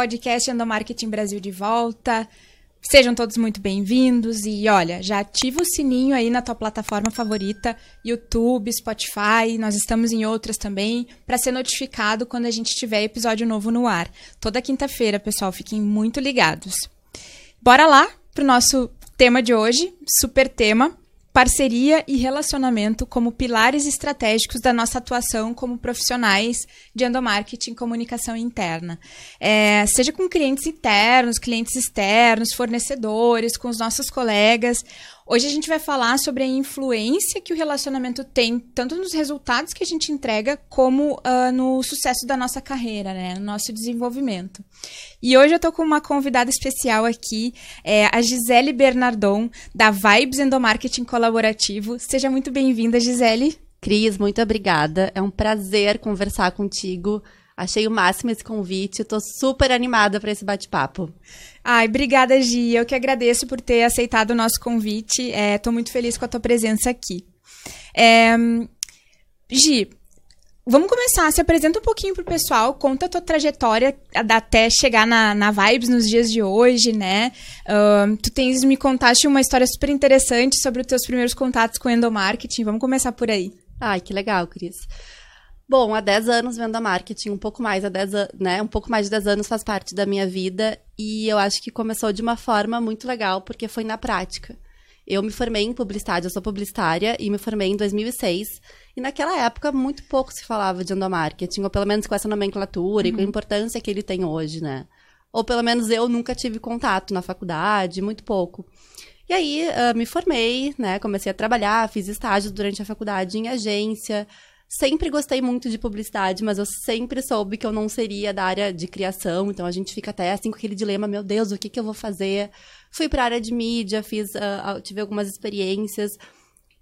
podcast Endomarketing Brasil de volta. Sejam todos muito bem-vindos e olha, já ativa o sininho aí na tua plataforma favorita, YouTube, Spotify, nós estamos em outras também, para ser notificado quando a gente tiver episódio novo no ar. Toda quinta-feira, pessoal, fiquem muito ligados. Bora lá pro nosso tema de hoje, super tema, parceria e relacionamento como pilares estratégicos da nossa atuação como profissionais de endomarketing comunicação interna. É, seja com clientes internos, clientes externos, fornecedores, com os nossos colegas. Hoje a gente vai falar sobre a influência que o relacionamento tem, tanto nos resultados que a gente entrega, como uh, no sucesso da nossa carreira, né? no nosso desenvolvimento. E hoje eu estou com uma convidada especial aqui, é a Gisele Bernardon, da Vibes Endomarketing Colaborativo. Seja muito bem-vinda, Gisele. Cris, muito obrigada. É um prazer conversar contigo. Achei o máximo esse convite. Estou super animada para esse bate-papo. Ai, obrigada, Gi. Eu que agradeço por ter aceitado o nosso convite. Estou é, muito feliz com a tua presença aqui. É, Gi, vamos começar. Se apresenta um pouquinho pro pessoal, conta a tua trajetória até chegar na, na Vibes nos dias de hoje, né? Uh, tu tens me contaste uma história super interessante sobre os teus primeiros contatos com endomarketing. Vamos começar por aí. Ai, que legal, Cris. Bom, há 10 anos vendo marketing, um pouco mais, há 10 né? Um pouco mais de 10 anos faz parte da minha vida e eu acho que começou de uma forma muito legal, porque foi na prática. Eu me formei em publicidade, eu sou publicitária e me formei em 2006. E naquela época muito pouco se falava de endomarketing, ou pelo menos com essa nomenclatura uhum. e com a uhum. importância que ele tem hoje, né? Ou pelo menos eu nunca tive contato na faculdade, muito pouco. E aí uh, me formei, né? Comecei a trabalhar, fiz estágios durante a faculdade em agência, Sempre gostei muito de publicidade, mas eu sempre soube que eu não seria da área de criação, então a gente fica até assim com aquele dilema, meu Deus, o que, que eu vou fazer? Fui para a área de mídia, fiz, uh, tive algumas experiências.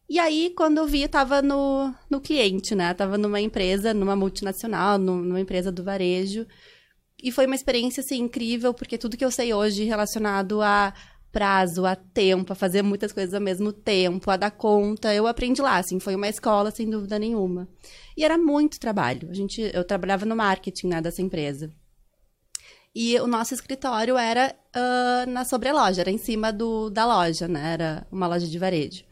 E aí, quando eu vi, eu tava no, no cliente, né? Tava numa empresa, numa multinacional, numa empresa do varejo. E foi uma experiência, assim, incrível, porque tudo que eu sei hoje relacionado a prazo, a tempo, a fazer muitas coisas ao mesmo tempo, a dar conta. Eu aprendi lá, assim, foi uma escola sem dúvida nenhuma. E era muito trabalho. A gente, eu trabalhava no marketing, né, dessa empresa. E o nosso escritório era uh, na sobreloja, era em cima do, da loja, né? Era uma loja de varejo.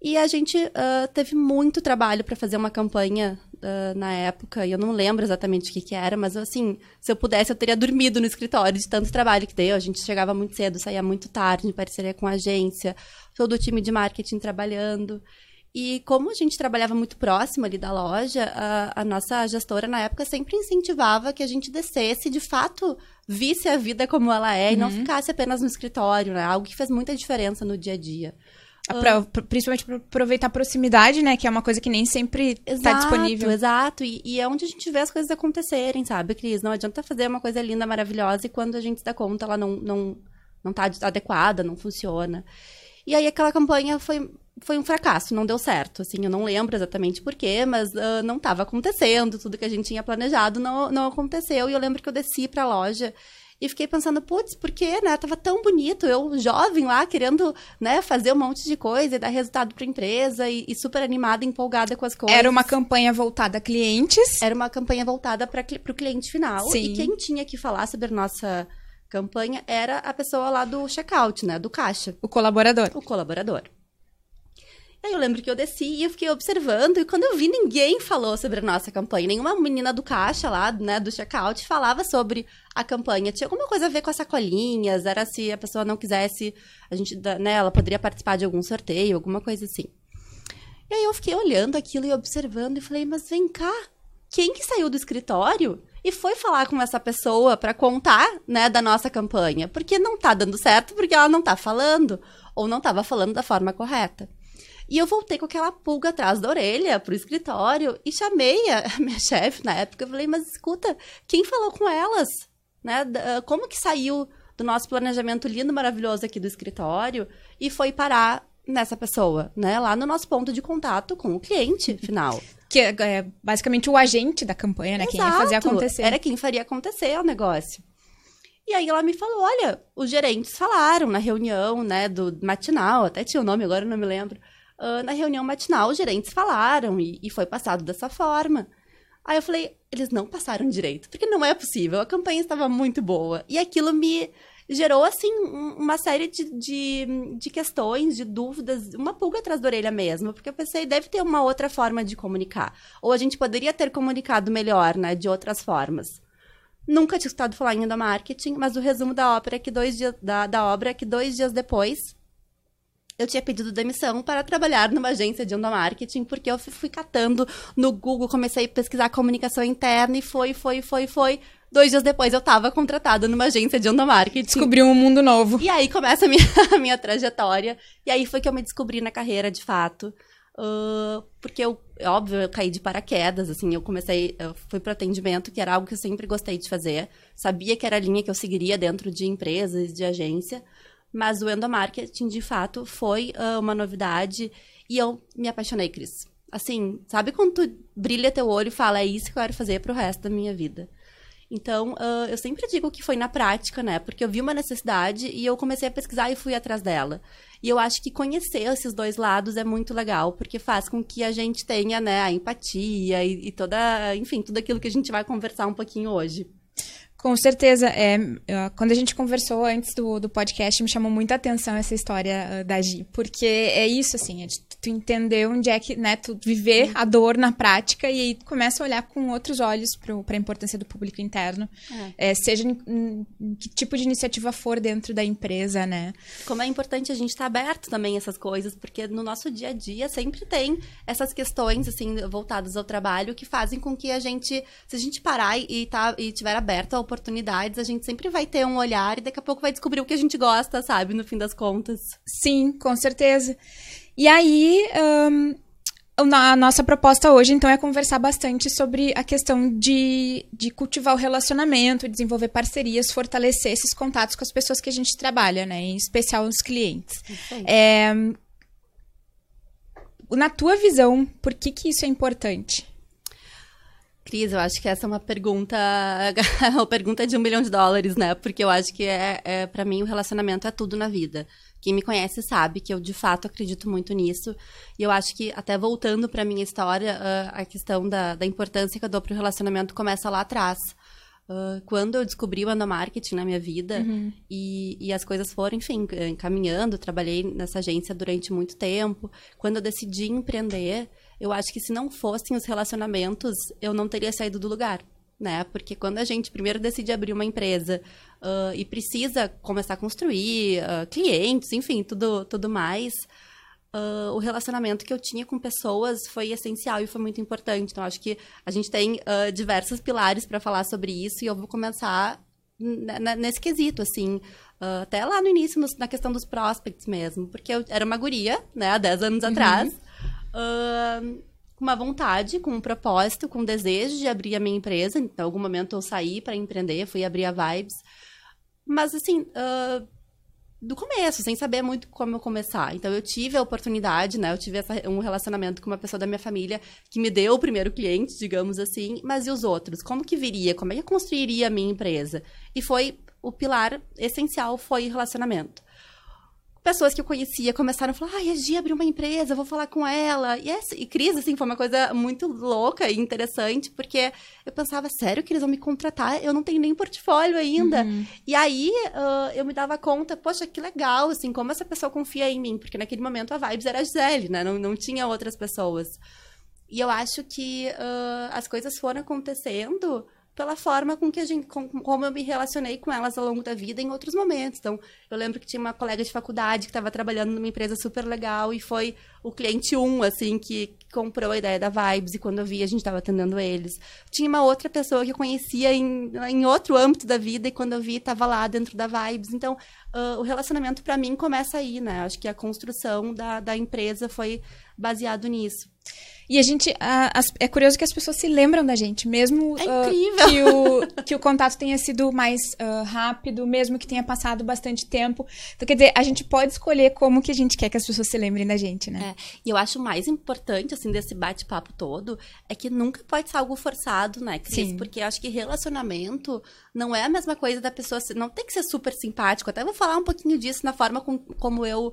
E a gente uh, teve muito trabalho para fazer uma campanha uh, na época, e eu não lembro exatamente o que, que era, mas assim, se eu pudesse, eu teria dormido no escritório de tanto trabalho que deu. A gente chegava muito cedo, saía muito tarde, em parceria com a agência, todo o time de marketing trabalhando. E como a gente trabalhava muito próximo ali da loja, a, a, nossa gestora na época sempre incentivava que a gente descesse, de fato, visse a vida como ela é uhum. e não uhum. ficasse apenas no escritório, né? Algo que fez muita diferença no dia a dia. Pra, principalmente para aproveitar a proximidade, né? Que é uma coisa que nem sempre está disponível. Exato, e, e é onde a gente vê as coisas acontecerem, sabe, Cris? Não adianta fazer uma coisa linda, maravilhosa, e quando a gente se dá conta, ela não, não, não tá adequada, não funciona. E aí aquela campanha foi, foi um fracasso, não deu certo. Assim, eu não lembro exatamente porquê, mas uh, não estava acontecendo, tudo que a gente tinha planejado não, não aconteceu. E eu lembro que eu desci para a loja e fiquei pensando, putz, por quê, né? Tava tão bonito, eu jovem lá, querendo, né, fazer um monte de coisa e dar resultado para a empresa e, e, super animada, empolgada com as coisas. Era uma campanha voltada a clientes? Era uma campanha voltada para o cliente final. Sim. E quem tinha que falar sobre a nossa campanha era a pessoa lá do checkout, né, do caixa. O colaborador. O colaborador. Aí eu lembro que eu desci e eu fiquei observando, e quando eu vi, ninguém falou sobre a nossa campanha. Nenhuma menina do caixa lá, né, do checkout, falava sobre a campanha. Tinha alguma coisa a ver com as sacolinhas, era se a pessoa não quisesse, a gente, né, ela poderia participar de algum sorteio, alguma coisa assim. E aí eu fiquei olhando aquilo e observando e falei, mas vem cá, quem que saiu do escritório e foi falar com essa pessoa para contar, né, da nossa campanha? Porque não tá dando certo, porque ela não tá falando, ou não estava falando da forma correta. E eu voltei com aquela pulga atrás da orelha pro escritório e chamei a minha chefe na época. Eu falei, mas escuta, quem falou com elas? Né? Ah, como que saiu do nosso planejamento lindo, maravilhoso aqui do escritório e foi parar nessa pessoa, né? Lá no nosso ponto de contato com o cliente final. Que é, é basicamente o agente da campanha, né? Exato. Quem ia fazer acontecer. Era quem faria acontecer o negócio. E aí ela me falou: olha, os gerentes falaram na reunião, né, do matinal, até tinha o nome, agora eu não me lembro uh, na reunião matinal, os gerentes falaram e, e, foi passado dessa forma. Aí eu falei, eles não passaram direito, porque não é possível, a campanha estava muito boa. E aquilo me gerou, assim, uma série de, de, de, questões, de dúvidas, uma pulga atrás da orelha mesmo, porque eu pensei, deve ter uma outra forma de comunicar. Ou a gente poderia ter comunicado melhor, né, de outras formas. Nunca tinha escutado falar em endomarketing, mas o resumo da ópera é que dois dias, da, da obra é que dois dias depois eu tinha pedido demissão para trabalhar numa agência de endomarketing, porque eu fui catando no Google, comecei a pesquisar comunicação interna e foi, foi, foi, foi. Dois dias depois eu estava contratada numa agência de endomarketing. Descobriu um mundo novo. E aí começa a minha, a minha trajetória. E aí foi que eu me descobri na carreira, de fato. Uh, porque eu, óbvio, eu caí de paraquedas, assim, eu comecei, eu fui para atendimento, que era algo que eu sempre gostei de fazer. Sabia que era a linha que eu seguiria dentro de empresas, de agência. Mas o endomarketing, de fato, foi uh, uma novidade e eu me apaixonei, Cris. Assim, sabe quando tu brilha teu olho e fala, é isso que eu quero fazer pro resto da minha vida? Então, uh, eu sempre digo que foi na prática, né? Porque eu vi uma necessidade e eu comecei a pesquisar e fui atrás dela. E eu acho que conhecer esses dois lados é muito legal, porque faz com que a gente tenha, né, a empatia e, e toda, enfim, tudo aquilo que a gente vai conversar um pouquinho hoje. Com certeza. É, quando a gente conversou antes do, do podcast, me chamou muita atenção essa história uh, da Gi. Porque é isso, assim, é de tu entender onde é que, né, tu viver a dor na prática e aí tu começa a olhar com outros olhos para a importância do público interno. É. É, seja em, em, em, que tipo de iniciativa for dentro da empresa, né? Como é importante a gente estar tá aberto também a essas coisas, porque no nosso dia a dia sempre tem essas questões, assim, voltadas ao trabalho que fazem com que a gente, se a gente parar e, tá, e tiver aberto a oportunidades, a gente sempre vai ter um olhar e daqui a pouco vai descobrir o que a gente gosta, sabe? No fim das contas. Sim, com certeza. E aí, um, a nossa proposta hoje, então, é conversar bastante sobre a questão de, de cultivar o relacionamento, desenvolver parcerias, fortalecer esses contatos com as pessoas que a gente trabalha, né? Em especial os clientes. É, na tua visão, por que, que isso é importante? Cris, eu acho que essa é uma pergunta, uma pergunta de um milhão de dólares, né? Porque eu acho que é, é para mim o relacionamento é tudo na vida. Quem me conhece sabe que eu de fato acredito muito nisso. E eu acho que até voltando para minha história, a questão da, da importância que eu dou pro relacionamento começa lá atrás. Uh, quando eu descobri o endomarketing na minha vida uhum. e, e, as coisas foram, enfim, caminhando, trabalhei nessa agência durante muito tempo. Quando eu decidi empreender, eu acho que se não fossem os relacionamentos, eu não teria saído do lugar. Né? Porque quando a gente primeiro decide abrir uma empresa uh, e precisa começar a construir uh, clientes, enfim, tudo, tudo mais, uh, o relacionamento que eu tinha com pessoas foi essencial e foi muito importante. Então, acho que a gente tem diversos pilares para falar sobre isso e eu vou começar nesse quesito, assim, até lá no início, no, na questão dos prospects mesmo, porque eu era uma guria, né, há 10 anos uhum. atrás, uh, com uma vontade, com um propósito, com um desejo de abrir a minha empresa. Em algum momento eu saí para empreender, fui abrir a Vibes. Mas, assim, uh, do começo, sem saber muito como eu começar. Então, eu tive a oportunidade, né? Eu tive essa, um relacionamento com uma pessoa da minha família que me deu o primeiro cliente, digamos assim. Mas e os outros? Como que viria? Como é que eu construiria a minha empresa? E foi o pilar essencial foi relacionamento pessoas que eu conhecia começaram a falar, ai, a Gia abriu uma empresa, vou falar com ela. E, essa, e Cris, assim, foi uma coisa muito louca e interessante, porque eu pensava, sério que eles vão me contratar? Eu não tenho nem portfólio ainda. Uhum. E aí, uh, eu me dava conta, poxa, que legal, assim, como essa pessoa confia em mim. Porque naquele momento a Vibes era a Gisele, né? Não, não tinha outras pessoas. E eu acho que uh, as coisas foram acontecendo pela forma com que a gente, com, como eu me relacionei com elas ao longo da vida em outros momentos. Então, eu lembro que tinha uma colega de faculdade que estava trabalhando numa empresa super legal e foi o cliente um, assim, que comprou a ideia da Vibes e quando eu vi a gente estava atendendo eles. Tinha uma outra pessoa que eu conhecia em, em outro âmbito da vida e quando eu vi estava lá dentro da Vibes. Então, uh, o relacionamento para mim começa aí, né? Acho que a construção da, da empresa foi baseado nisso. E a gente. A, é curioso que as pessoas se lembram da gente, mesmo é uh, que, o, que o contato tenha sido mais uh, rápido, mesmo que tenha passado bastante tempo. Então, quer dizer, a gente pode escolher como que a gente quer que as pessoas se lembrem da gente, né? É, e eu acho mais importante, assim, desse bate-papo todo, é que nunca pode ser algo forçado, né, Cris? Sim. Porque eu acho que relacionamento não é a mesma coisa da pessoa. Não tem que ser super simpático. Até vou falar um pouquinho disso na forma com, como eu uh,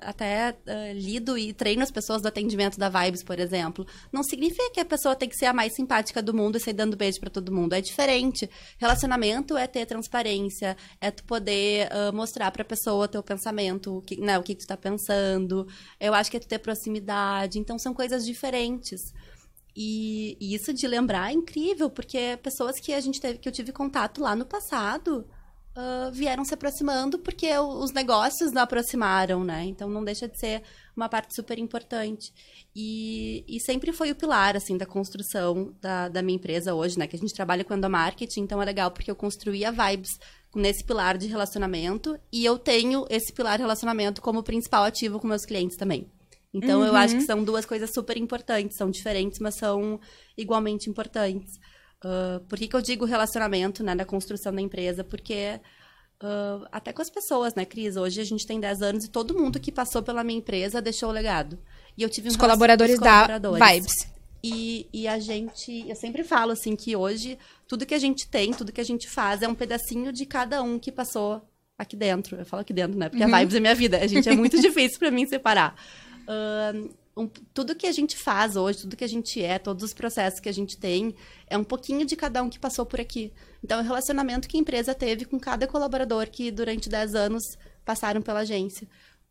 até lido e treino as pessoas do atendimento da Vibe vibes, por exemplo, não significa que a pessoa tem que ser a mais simpática do mundo e sair dando beijo para todo mundo. É diferente. Relacionamento é ter transparência, é tu poder uh, mostrar pra pessoa teu pensamento, o que, né, o que, que tu tá pensando. Eu acho que é tu ter proximidade. Então, são coisas diferentes. E, e, isso de lembrar é incrível, porque pessoas que a gente teve, que eu tive contato lá no passado uh, vieram se aproximando porque os negócios não aproximaram, né? Então não deixa de ser uma parte super importante. E, e sempre foi o pilar, assim, da construção da, da minha empresa hoje, né? Que a gente trabalha com endomarketing, então é legal porque eu construí a Vibes nesse pilar de relacionamento e eu tenho esse pilar de relacionamento como principal ativo com meus clientes também. Então, uhum. eu acho que uhum. são duas coisas super importantes. São diferentes, mas são igualmente importantes. Uh, por que, que eu digo relacionamento, né, na construção da empresa? Porque uh, até com as pessoas, né, Cris? Hoje a gente tem 10 anos e todo mundo que passou pela minha empresa deixou o legado. E eu tive um Os colaboradores, colaboradores da Vibes. E, e a gente, eu sempre falo assim que hoje tudo que a gente tem, tudo que a gente faz é um pedacinho de cada um que passou aqui dentro. Eu falo aqui dentro, né? Porque uhum. a Vibes é minha vida. A gente é muito difícil para mim separar. Um, tudo que a gente faz hoje, tudo que a gente é, todos os processos que a gente tem, é um pouquinho de cada um que passou por aqui. Então, é o relacionamento que a empresa teve com cada colaborador que durante 10 anos passaram pela agência.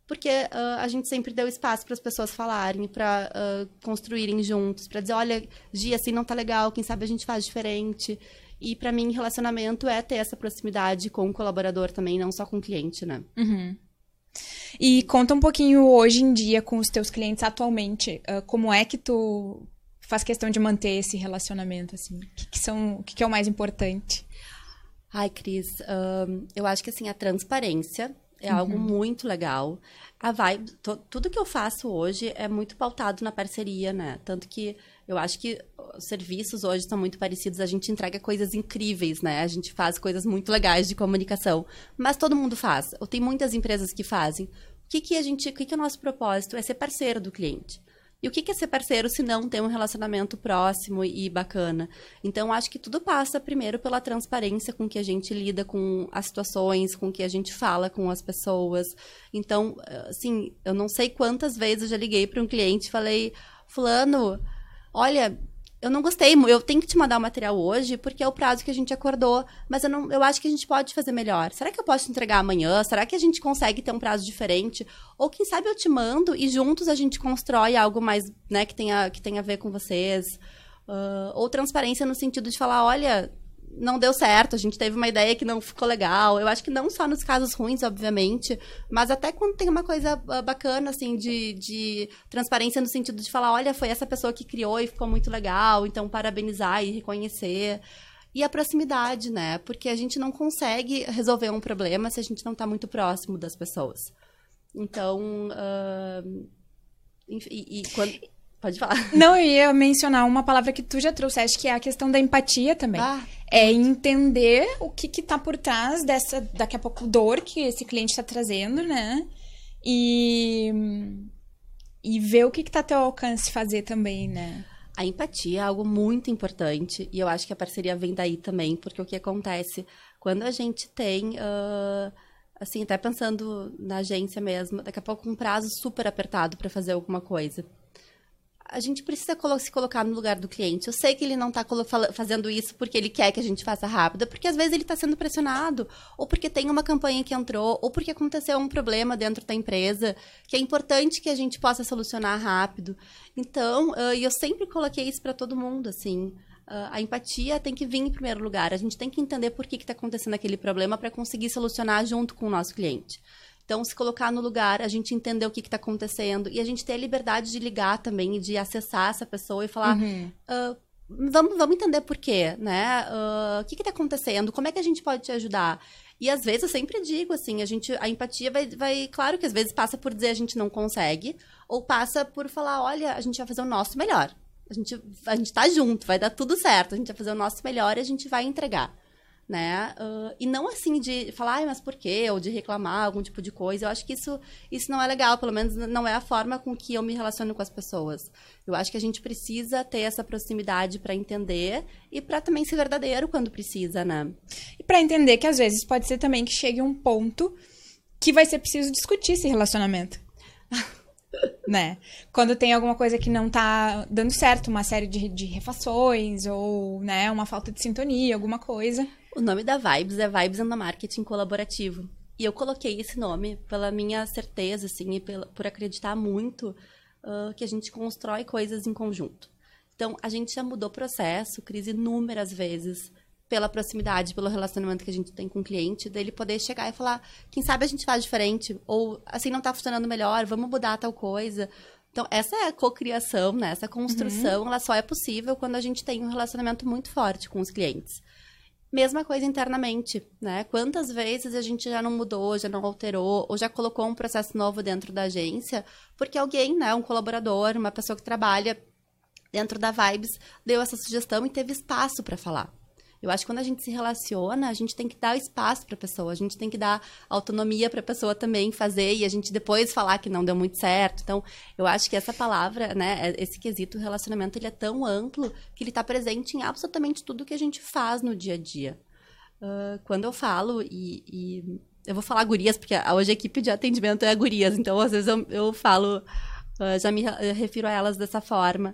Porque uh, a gente sempre deu espaço para as pessoas falarem, para uh, construírem juntos, para dizer, olha, Gia, assim não tá legal, quem sabe a gente faz diferente. E para mim, relacionamento é ter essa proximidade com o colaborador também, não só com o cliente, né? Uhum. E conta um pouquinho hoje em dia com os teus clientes atualmente, uh, como é que tu faz questão de manter esse relacionamento, assim? O que, que são, o que, que, é o mais importante? Ai, Cris, um, eu acho que, assim, a transparência é uhum. algo muito legal. A vibe, tudo que eu faço hoje é muito pautado na parceria, né? Tanto que eu acho que os serviços hoje são muito parecidos, a gente entrega coisas incríveis, né? A gente faz coisas muito legais de comunicação, mas todo mundo faz. Ou tem muitas empresas que fazem. O que que a gente, o que que é o nosso propósito é ser parceiro do cliente. E o que é ser parceiro se não ter um relacionamento próximo e bacana? Então, acho que tudo passa primeiro pela transparência com que a gente lida com as situações, com que a gente fala com as pessoas. Então, assim, eu não sei quantas vezes eu já liguei para um cliente e falei, fulano, olha, eu não gostei, eu tenho que te mandar o material hoje, porque é o prazo que a gente acordou, mas eu, não, eu acho que a gente pode fazer melhor. Será que eu posso te entregar amanhã? Será que a gente consegue ter um prazo diferente? Ou quem sabe eu te mando e juntos a gente constrói algo mais, né, que tenha, que tenha a ver com vocês. Uh, ou transparência no sentido de falar, olha, não deu certo, a gente teve uma ideia que não ficou legal. Eu acho que não só nos casos ruins, obviamente, mas até quando tem uma coisa ah, bacana, assim, de, de transparência no sentido de falar, olha, foi essa pessoa que criou e ficou muito legal, então parabenizar e reconhecer. E a proximidade, né? Porque a gente não consegue resolver um problema se a gente não está muito próximo das pessoas. Então, uh, e, e quando... Pode falar. Não, eu ia mencionar uma palavra que tu já trouxeste, que é a questão da empatia também. Ah. É entender o que que tá por trás dessa, daqui a pouco, dor que esse cliente está trazendo, né? E, e ver o que que tá a teu alcance fazer também, né? A empatia é algo muito importante e eu acho que a parceria vem daí também, porque o que acontece quando a gente tem, uh, assim, até pensando na agência mesmo, daqui a pouco um prazo super apertado para fazer alguma coisa a gente precisa se colocar no lugar do cliente. Eu sei que ele não está fazendo isso porque ele quer que a gente faça rápido, porque às vezes ele está sendo pressionado, ou porque tem uma campanha que entrou, ou porque aconteceu um problema dentro da empresa, que é importante que a gente possa solucionar rápido. Então, uh, eu sempre coloquei isso para todo mundo, assim. Uh, a empatia tem que vir em primeiro lugar. A gente tem que entender por que está acontecendo aquele problema para conseguir solucionar junto com o nosso cliente. Então, se colocar no lugar, a gente entender o que está acontecendo e a gente ter a liberdade de ligar também de acessar essa pessoa e falar. Uhum. Uh, vamos, vamos entender por quê, né? Uh, o que está acontecendo? Como é que a gente pode te ajudar? E às vezes eu sempre digo assim, a gente, a empatia vai, vai, claro que às vezes passa por dizer a gente não consegue, ou passa por falar, olha, a gente vai fazer o nosso melhor. A gente, a gente tá junto, vai dar tudo certo, a gente vai fazer o nosso melhor e a gente vai entregar né? Uh, e não assim de falar, mas por quê? Ou de reclamar algum tipo de coisa. Eu acho que isso, isso não é legal, pelo menos não é a forma com que eu me relaciono com as pessoas. Eu acho que a gente precisa ter essa proximidade para entender e para também ser verdadeiro quando precisa, né? E para entender que às vezes pode ser também que chegue um ponto que vai ser preciso discutir esse relacionamento. né? Quando tem alguma coisa que não tá dando certo, uma série de, de refações ou, né, uma falta de sintonia, alguma coisa. O nome da Vibes é Vibes and Marketing Colaborativo. E eu coloquei esse nome pela minha certeza, assim, e pela, por acreditar muito uh, que a gente constrói coisas em conjunto. Então, a gente já mudou processo, crise inúmeras vezes, pela proximidade, pelo relacionamento que a gente tem com o cliente, dele poder chegar e falar, quem sabe a gente faz diferente, ou assim não está funcionando melhor, vamos mudar tal coisa. Então, essa é cocriação, né? Essa construção, uhum. ela só é possível quando a gente tem um relacionamento muito forte com os clientes. Mesma coisa internamente, né? Quantas vezes a gente já não mudou, já não alterou, ou já colocou um processo novo dentro da agência, porque alguém, né, um colaborador, uma pessoa que trabalha dentro da Vibes, deu essa sugestão e teve espaço para falar. Eu acho que quando a gente se relaciona, a gente tem que dar espaço para a pessoa, a gente tem que dar autonomia para a pessoa também fazer e a gente depois falar que não deu muito certo. Então, eu acho que essa palavra, né, é, esse quesito relacionamento, ele é tão amplo que ele está presente em absolutamente tudo que a gente faz no dia a dia. Uh, quando eu falo e, e, eu vou falar gurias, porque hoje a equipe de atendimento é gurias, então às vezes eu, eu falo, uh, já me refiro a elas dessa forma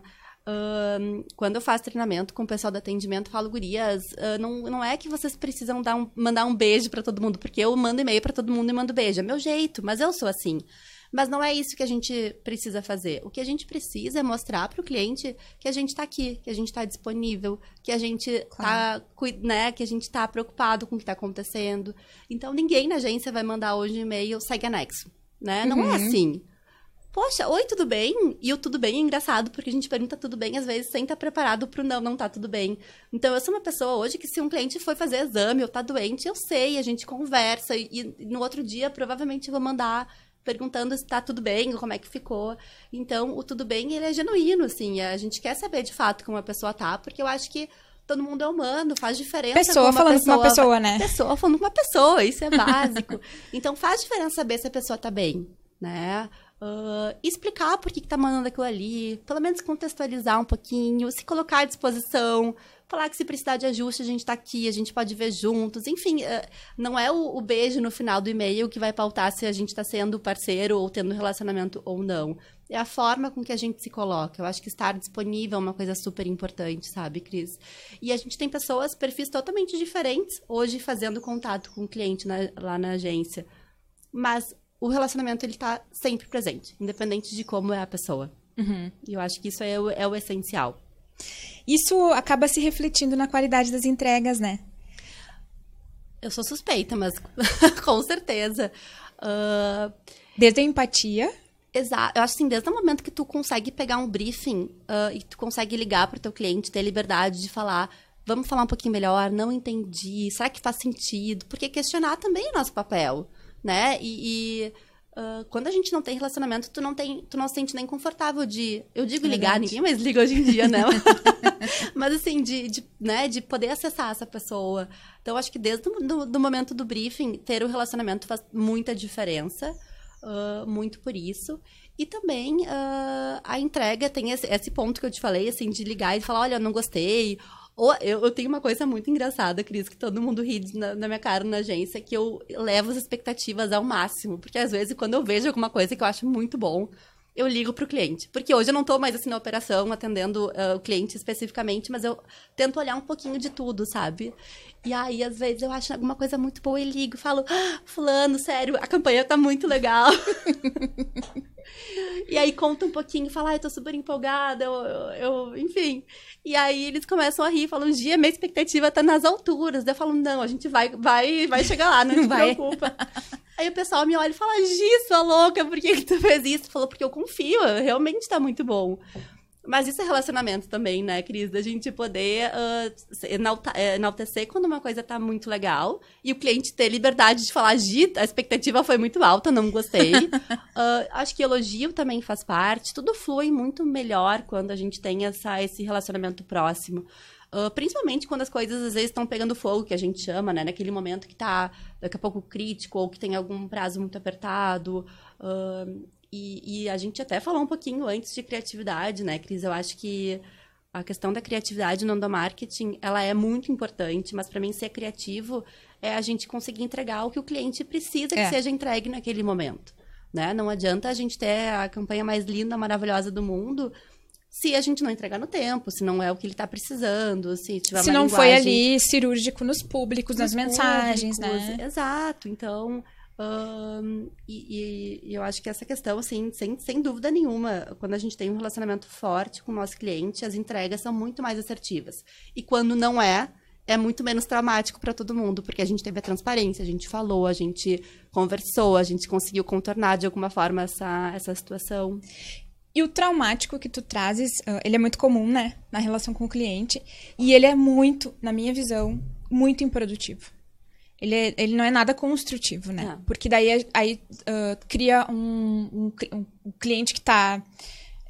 quando eu faço treinamento com o pessoal do atendimento, falo, gurias, uh, não, não é que vocês precisam dar um, mandar um beijo para todo mundo, porque eu mando e-mail para todo mundo e mando beijo. É meu jeito, mas eu sou assim. Mas não é isso que a gente precisa fazer. O que a gente precisa é mostrar para o cliente que a gente está aqui, que a gente está disponível, que a gente está né, que a gente está preocupado com o que está acontecendo. Então ninguém na agência vai mandar hoje um e-mail segue anexo, né? Não é uhum. é assim. Poxa, oi, tudo bem? E o tudo bem é engraçado, porque a gente pergunta tudo bem, às vezes, sem estar preparado pro não, não tá tudo bem. Então, eu sou uma pessoa hoje que se um cliente foi fazer exame ou tá doente, eu sei, a gente conversa. E, e no outro dia, provavelmente, eu vou mandar perguntando se tá tudo bem, como é que ficou. Então, o tudo bem, ele é genuíno, assim. A gente quer saber, de fato, como a pessoa tá, porque eu acho que todo mundo é humano, faz diferença. Pessoa falando pessoa, com uma pessoa, né? Pessoa falando com uma pessoa, isso é básico. então faz diferença saber se a pessoa tá bem, né? Uh, explicar por que, que tá mandando aquilo ali, pelo menos contextualizar um pouquinho, se colocar à disposição, falar que se precisar de ajuste, a gente tá aqui, a gente pode ver juntos. Enfim, uh, não é o, o, beijo no final do e-mail que vai pautar se a gente está sendo parceiro ou tendo relacionamento ou não. É a forma com que a gente se coloca. Eu acho que estar disponível é uma coisa super importante, sabe, Cris? E a gente tem pessoas, perfis totalmente diferentes, hoje fazendo contato com o cliente na, lá na agência. Mas o relacionamento ele tá sempre presente, independente de como é a pessoa. Uhum. E eu acho que isso é o, é o essencial. Isso acaba se refletindo na qualidade das entregas, né? Eu sou suspeita, mas com certeza. Uh... Desde a empatia. Exato. Eu acho assim, desde o momento que tu consegue pegar um briefing uh, e tu consegue ligar para o teu cliente, ter liberdade de falar, vamos falar um pouquinho melhor, não entendi, será que faz sentido? Porque questionar também é nosso papel né? E, e uh, quando a gente não tem relacionamento, tu não tem, tu não se sente nem confortável de, eu digo é ligar, ninguém mais liga hoje em dia, né? Mas assim, de, de, né, de poder acessar essa pessoa. Então, acho que desde o do, do momento do briefing, ter o relacionamento faz muita diferença. Uh, muito por isso. E também uh, a entrega tem esse, esse, ponto que eu te falei, assim, de ligar e falar, olha, não gostei, ou eu, eu, tenho uma coisa muito engraçada, Cris, que todo mundo ri na, na, minha cara na agência, que eu levo as expectativas ao máximo. Porque às vezes, quando eu vejo alguma coisa que eu acho muito bom, eu ligo pro cliente. Porque hoje eu não tô mais assim na operação, atendendo uh, o cliente especificamente, mas eu tento olhar um pouquinho de tudo, sabe? E aí, às vezes, eu acho alguma coisa muito boa e ligo, falo, ah, fulano, sério, a campanha tá muito legal. E aí conta um pouquinho, fala, ah, eu tô super empolgada, eu, eu, eu, enfim. E aí eles começam a rir, falam, dia, minha expectativa tá nas alturas. Daí eu falo, não, a gente vai, vai, vai chegar lá, não te vai. preocupa. aí o pessoal me olha e fala, Gi, sua louca, por que, que tu fez isso? Falou, porque eu confio, realmente tá muito bom. Mas isso é relacionamento também, né, Cris? Da gente poder uh, enaltecer quando uma coisa tá muito legal e o cliente ter liberdade de falar, Gi, a expectativa foi muito alta, não gostei. uh, acho que elogio também faz parte. Tudo flui muito melhor quando a gente tem essa, esse relacionamento próximo. Uh, principalmente quando as coisas às vezes estão pegando fogo, que a gente chama, né? Naquele momento que tá daqui a pouco crítico ou que tem algum prazo muito apertado. Uh, e, e, a gente até falou um pouquinho antes de criatividade, né, Cris? Eu acho que a questão da criatividade no endomarketing, ela é muito importante, mas para mim ser criativo é a gente conseguir entregar o que o cliente precisa que é. seja entregue naquele momento. né? Não adianta a gente ter a campanha mais linda, maravilhosa do mundo se a gente não entregar no tempo, se não é o que ele está precisando, se tiver se não linguagem... foi ali cirúrgico nos públicos, nas mensagens, né? Exato. Então, um, e, e, eu acho que essa questão, assim, sem, sem dúvida nenhuma, quando a gente tem um relacionamento forte com o nosso cliente, as entregas são muito mais assertivas. E quando não é, é muito menos traumático para todo mundo, porque a gente teve a transparência, a gente falou, a gente conversou, a gente conseguiu contornar de alguma forma essa, essa situação. E o traumático que tu trazes, uh, ele é muito comum, né? Na relação com o cliente. E ele é muito, na minha visão, muito improdutivo. Ele, é, ele não é nada construtivo, né? É. Porque daí aí, uh, cria um, um, um, cliente que está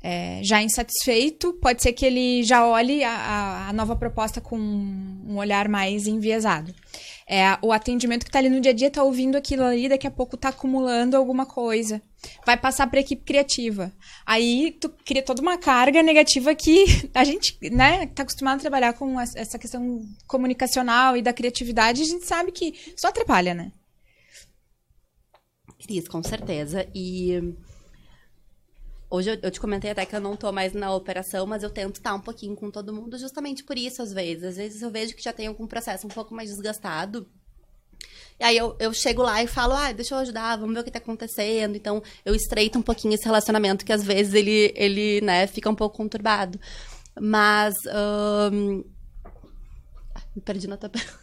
é, já insatisfeito. Pode ser que ele já olhe a, a nova proposta com um olhar mais enviesado. É, o atendimento que está ali no dia a dia está ouvindo aquilo ali, daqui a pouco está acumulando alguma coisa. Vai passar para a equipe criativa. Aí tu cria toda uma carga negativa que a gente, né, tá acostumado a trabalhar com essa questão comunicacional e da criatividade, a gente sabe que só atrapalha, né? Cris, com certeza. E Hoje eu, eu, te comentei até que eu não tô mais na operação, mas eu tento estar um pouquinho com todo mundo justamente por isso, às vezes. Às vezes eu vejo que já tem algum processo um pouco mais desgastado. E aí eu, eu chego lá e falo, ah, deixa eu ajudar, vamos ver o que tá acontecendo. Então, eu estreito um pouquinho esse relacionamento que às vezes ele, ele né, fica um pouco conturbado. Mas. Me perdi na tua pergunta.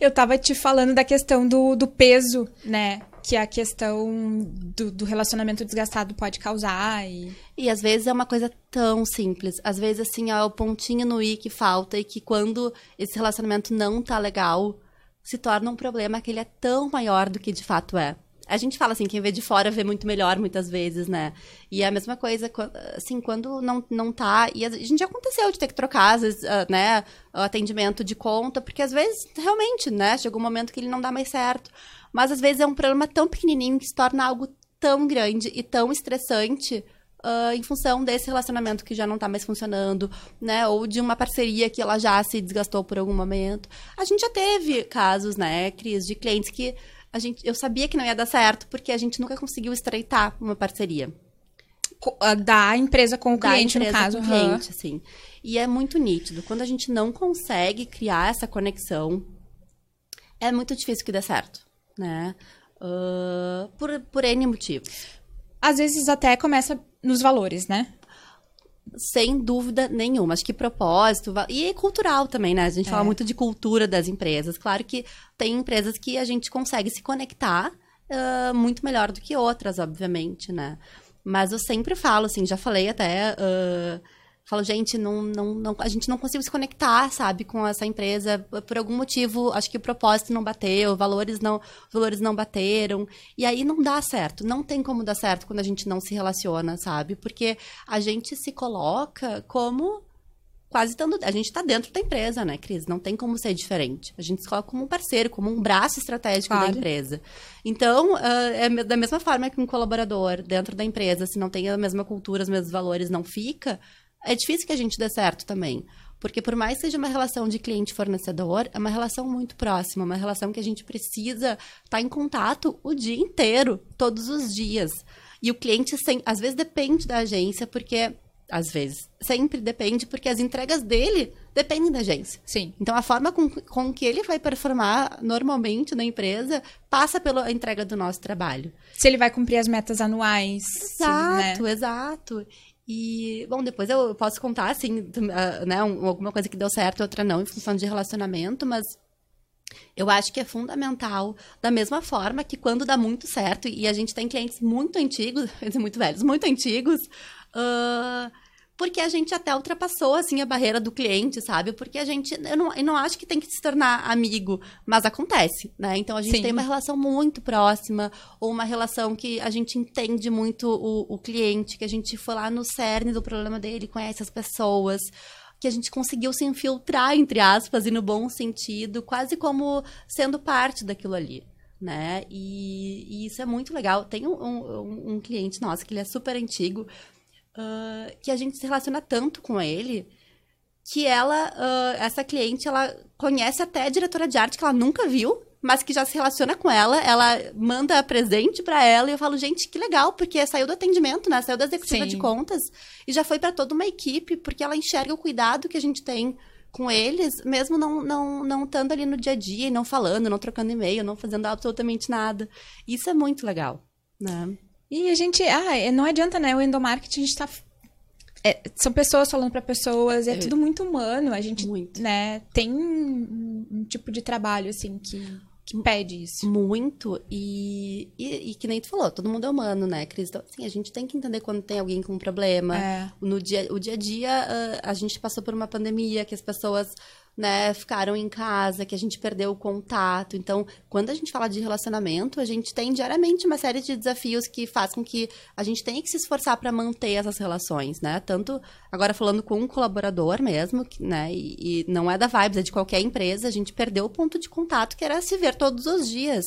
Eu tava te falando da questão do, do peso, né? que a questão do, do, relacionamento desgastado pode causar. E... e às vezes é uma coisa tão simples. Às vezes, assim, é o pontinho no i que falta e que quando esse relacionamento não tá legal, se torna um problema que ele é tão maior do que de fato é. A gente fala assim, quem vê de fora vê muito melhor muitas vezes, né? E é a mesma coisa, assim, quando não, não tá. E a gente já aconteceu de ter que trocar, às vezes, uh, né, atendimento de conta, porque às vezes, realmente, né, chegou um momento que ele não dá mais certo. Mas às vezes é um problema tão pequenininho que se torna algo tão grande e tão estressante uh, em função desse relacionamento que já não está mais funcionando, né? Ou de uma parceria que ela já se desgastou por algum momento. A gente já teve casos, né, Cris, de clientes que a gente, eu sabia que não ia dar certo porque a gente nunca conseguiu estreitar uma parceria. Ah, da empresa com o da cliente, no caso. Com o cliente, uhum. assim. E é muito nítido. Quando a gente não consegue criar essa conexão, é muito difícil que dê certo né? Uh, por, por N motivos. Às vezes até começa nos valores, né? Sem dúvida nenhuma. Acho que propósito. E cultural também, né? A gente é. fala muito de cultura das empresas. Claro que tem empresas que a gente consegue se conectar uh, muito melhor do que outras, obviamente, né? Mas eu sempre falo, assim, já falei até. Uh, falo, gente, não, não, não, a gente não conseguiu se conectar, sabe, com essa empresa. Por algum motivo, acho que o propósito não bateu, valores não, valores não bateram. E aí não dá certo. Não tem como dar certo quando a gente não se relaciona, sabe? Porque a gente se coloca como quase estando. A gente está dentro da empresa, né, Cris? Não tem como ser diferente. A gente se coloca como um parceiro, como um braço estratégico claro. da empresa. Então, uh, é da mesma forma que um colaborador dentro da empresa, se não tem a mesma cultura, os mesmos valores, não fica, é difícil que a gente dê certo também. Porque por mais que seja uma relação de cliente-fornecedor, é uma relação muito próxima, uma relação que a gente precisa estar tá em contato o dia inteiro, todos os dias. E o cliente, sem, às vezes, depende da agência, porque. Às vezes. Sempre depende, porque as entregas dele dependem da agência. Sim. Então, a forma com, com que ele vai performar normalmente na empresa passa pela entrega do nosso trabalho. Se ele vai cumprir as metas anuais. Exato, sim, né? exato. E, bom, depois eu posso contar, assim, né, alguma coisa que deu certo, outra não, em função de relacionamento, mas eu acho que é fundamental, da mesma forma que quando dá muito certo, e a gente tem clientes muito antigos, muito velhos, muito antigos, uh, porque a gente até ultrapassou, assim, a barreira do cliente, sabe? Porque a gente, eu não, eu não acho que tem que se tornar amigo, mas acontece, né? Então, a gente Sim. tem uma relação muito próxima, ou uma relação que a gente entende muito o, o cliente, que a gente foi lá no cerne do problema dele, conhece as pessoas, que a gente conseguiu se infiltrar, entre aspas, e no bom sentido, quase como sendo parte daquilo ali. Né? E, e isso é muito legal. Tem um, um, um cliente nosso que ele é super antigo, uh, que a gente se relaciona tanto com ele que ela, uh, essa cliente, ela conhece até a diretora de arte que ela nunca viu, mas que já se relaciona com ela, ela manda presente para ela e eu falo, gente, que legal, porque saiu do atendimento, né? Saiu da executiva Sim. de contas e já foi para toda uma equipe, porque ela enxerga o cuidado que a gente tem com eles, mesmo não, não, não estando ali no dia a dia, e não falando, não trocando e-mail, não fazendo absolutamente nada. Isso é muito legal, né? E a gente, ah, é, não adianta, né? O endomarketing, a gente tá é, são pessoas falando para pessoas, é, é, tudo muito humano. A gente, muito. né, tem um, um, tipo de trabalho, assim, que, que pede isso. Muito. E, e, e, que nem tu falou, todo mundo é humano, né, Cris? Então, assim, a gente tem que entender quando tem alguém com um problema. É. No dia, o dia a dia, ah, a gente passou por uma pandemia que as pessoas né, ficaram em casa, que a gente perdeu o contato. Então, quando a gente fala de relacionamento, a gente tem diariamente uma série de desafios que faz com que a gente tenha que se esforçar para manter essas relações, né? Tanto agora falando com um colaborador mesmo, né, e, e não é da Vibes, é de qualquer empresa, a gente perdeu o ponto de contato que era se ver todos os dias.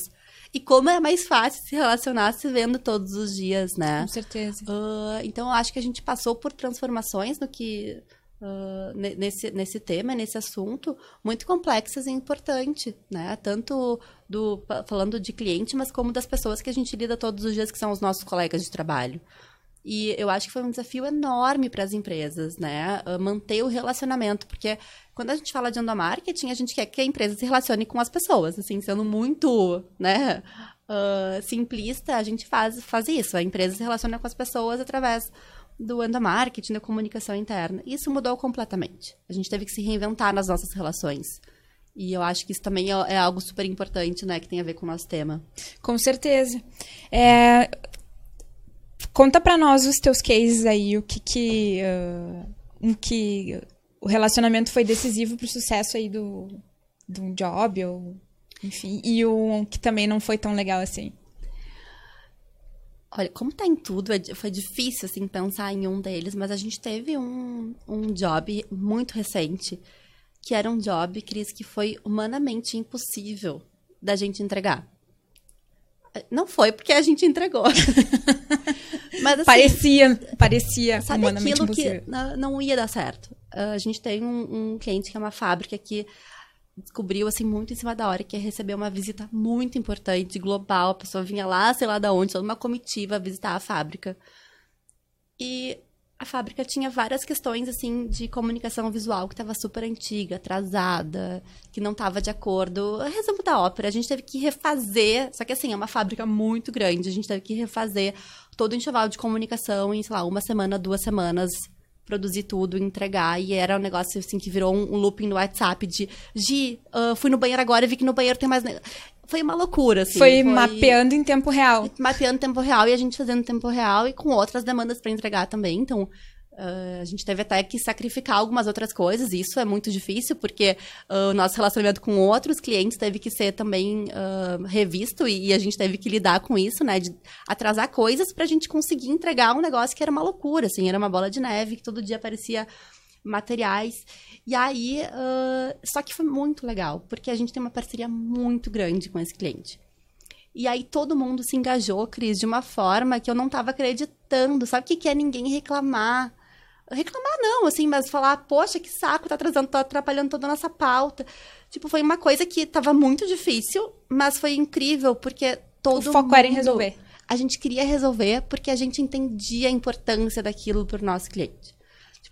E como é mais fácil se relacionar se vendo todos os dias, né? Com certeza. Uh, então, eu acho que a gente passou por transformações no que uh, nesse, nesse tema, nesse assunto, muito complexas e importante, né? Tanto do, falando de cliente, mas como das pessoas que a gente lida todos os dias, que são os nossos colegas de trabalho. E eu acho que foi um desafio enorme para as empresas, né? Manter o relacionamento, porque quando a gente fala de endomarketing, a gente quer que a empresa se relacione com as pessoas, assim, sendo muito, né, uh, simplista, a gente faz, faz isso. A empresa se relaciona com as pessoas através do endomarketing, da comunicação interna. Isso mudou completamente. A gente teve que se reinventar nas nossas relações. E eu acho que isso também é, é algo super importante, né, que tem a ver com o nosso tema. Com certeza. É... Conta para nós os teus cases aí, o que que, uh, que o relacionamento foi decisivo para o sucesso aí do, do job, ou enfim, e um que também não foi tão legal assim. Olha, como tá em tudo, é foi difícil, assim, pensar em um deles, mas a gente teve um, um job muito recente, que era um job, Cris, que foi humanamente impossível da gente entregar. Não foi porque a gente entregou. mas, assim, parecia, parecia sabe humanamente aquilo impossível. que não ia dar certo. a gente tem um, um cliente que é uma fábrica que descobriu, assim, muito em cima da hora, que ia receber uma visita muito importante, global. A pessoa vinha lá, sei lá da onde, toda uma comitiva visitar a fábrica. E a fábrica tinha várias questões, assim, de comunicação visual que estava super antiga, atrasada, que não estava de acordo. Resumo da ópera, a gente teve que refazer, só que assim, é uma fábrica muito grande, a gente teve que refazer todo o enxoval de comunicação em, sei lá, uma semana, duas semanas, produzir tudo, entregar. E era um negócio assim que virou um, um looping no WhatsApp de Gi, uh, fui no banheiro agora e vi que no banheiro tem mais. Foi uma loucura, assim. Foi, foi, mapeando em tempo real. Mapeando em tempo real e a gente fazendo em tempo real e com outras demandas para entregar também. Então, Uh, a gente teve até que sacrificar algumas outras coisas, e isso é muito difícil, porque uh, o nosso relacionamento com outros clientes teve que ser também uh, revisto, e, e, a gente teve que lidar com isso, né? De atrasar coisas para a gente conseguir entregar um negócio que era uma loucura, assim, era uma bola de neve, que todo dia aparecia materiais. E aí, só que foi muito legal, porque a gente tem uma parceria muito grande com esse cliente. E aí todo mundo se engajou, Cris, de uma forma que eu não estava acreditando. Sabe o que, que é ninguém reclamar? Reclamar não, assim, mas falar, poxa, que saco, tá atrasando, tá atrapalhando toda a nossa pauta. Tipo, foi uma coisa que tava muito difícil, mas foi incrível, porque todo O foco mundo, era em resolver. A gente queria resolver porque a gente entendia a importância daquilo pro nosso cliente.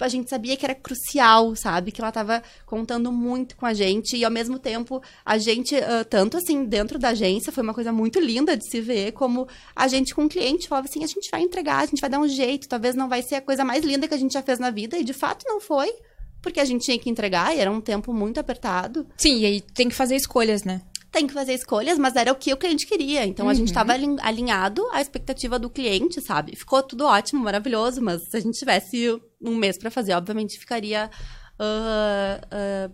Tipo, a gente sabia que era crucial, sabe? Que ela tava contando muito com a gente. E ao mesmo tempo, a gente, uh, tanto assim, dentro da agência, foi uma coisa muito linda de se ver, como a gente com o cliente falava assim: a gente vai entregar, a gente vai dar um jeito, talvez não vai ser a coisa mais linda que a gente já fez na vida. E de fato não foi porque a gente tinha que entregar e era um tempo muito apertado. Sim, e aí tem que fazer escolhas, né? Tem que fazer escolhas, mas era o que o cliente queria. Então uhum. a gente estava uhum. alinhado à expectativa do cliente, sabe? Ficou tudo ótimo, maravilhoso, mas se a gente tivesse um mês para fazer, obviamente ficaria uh,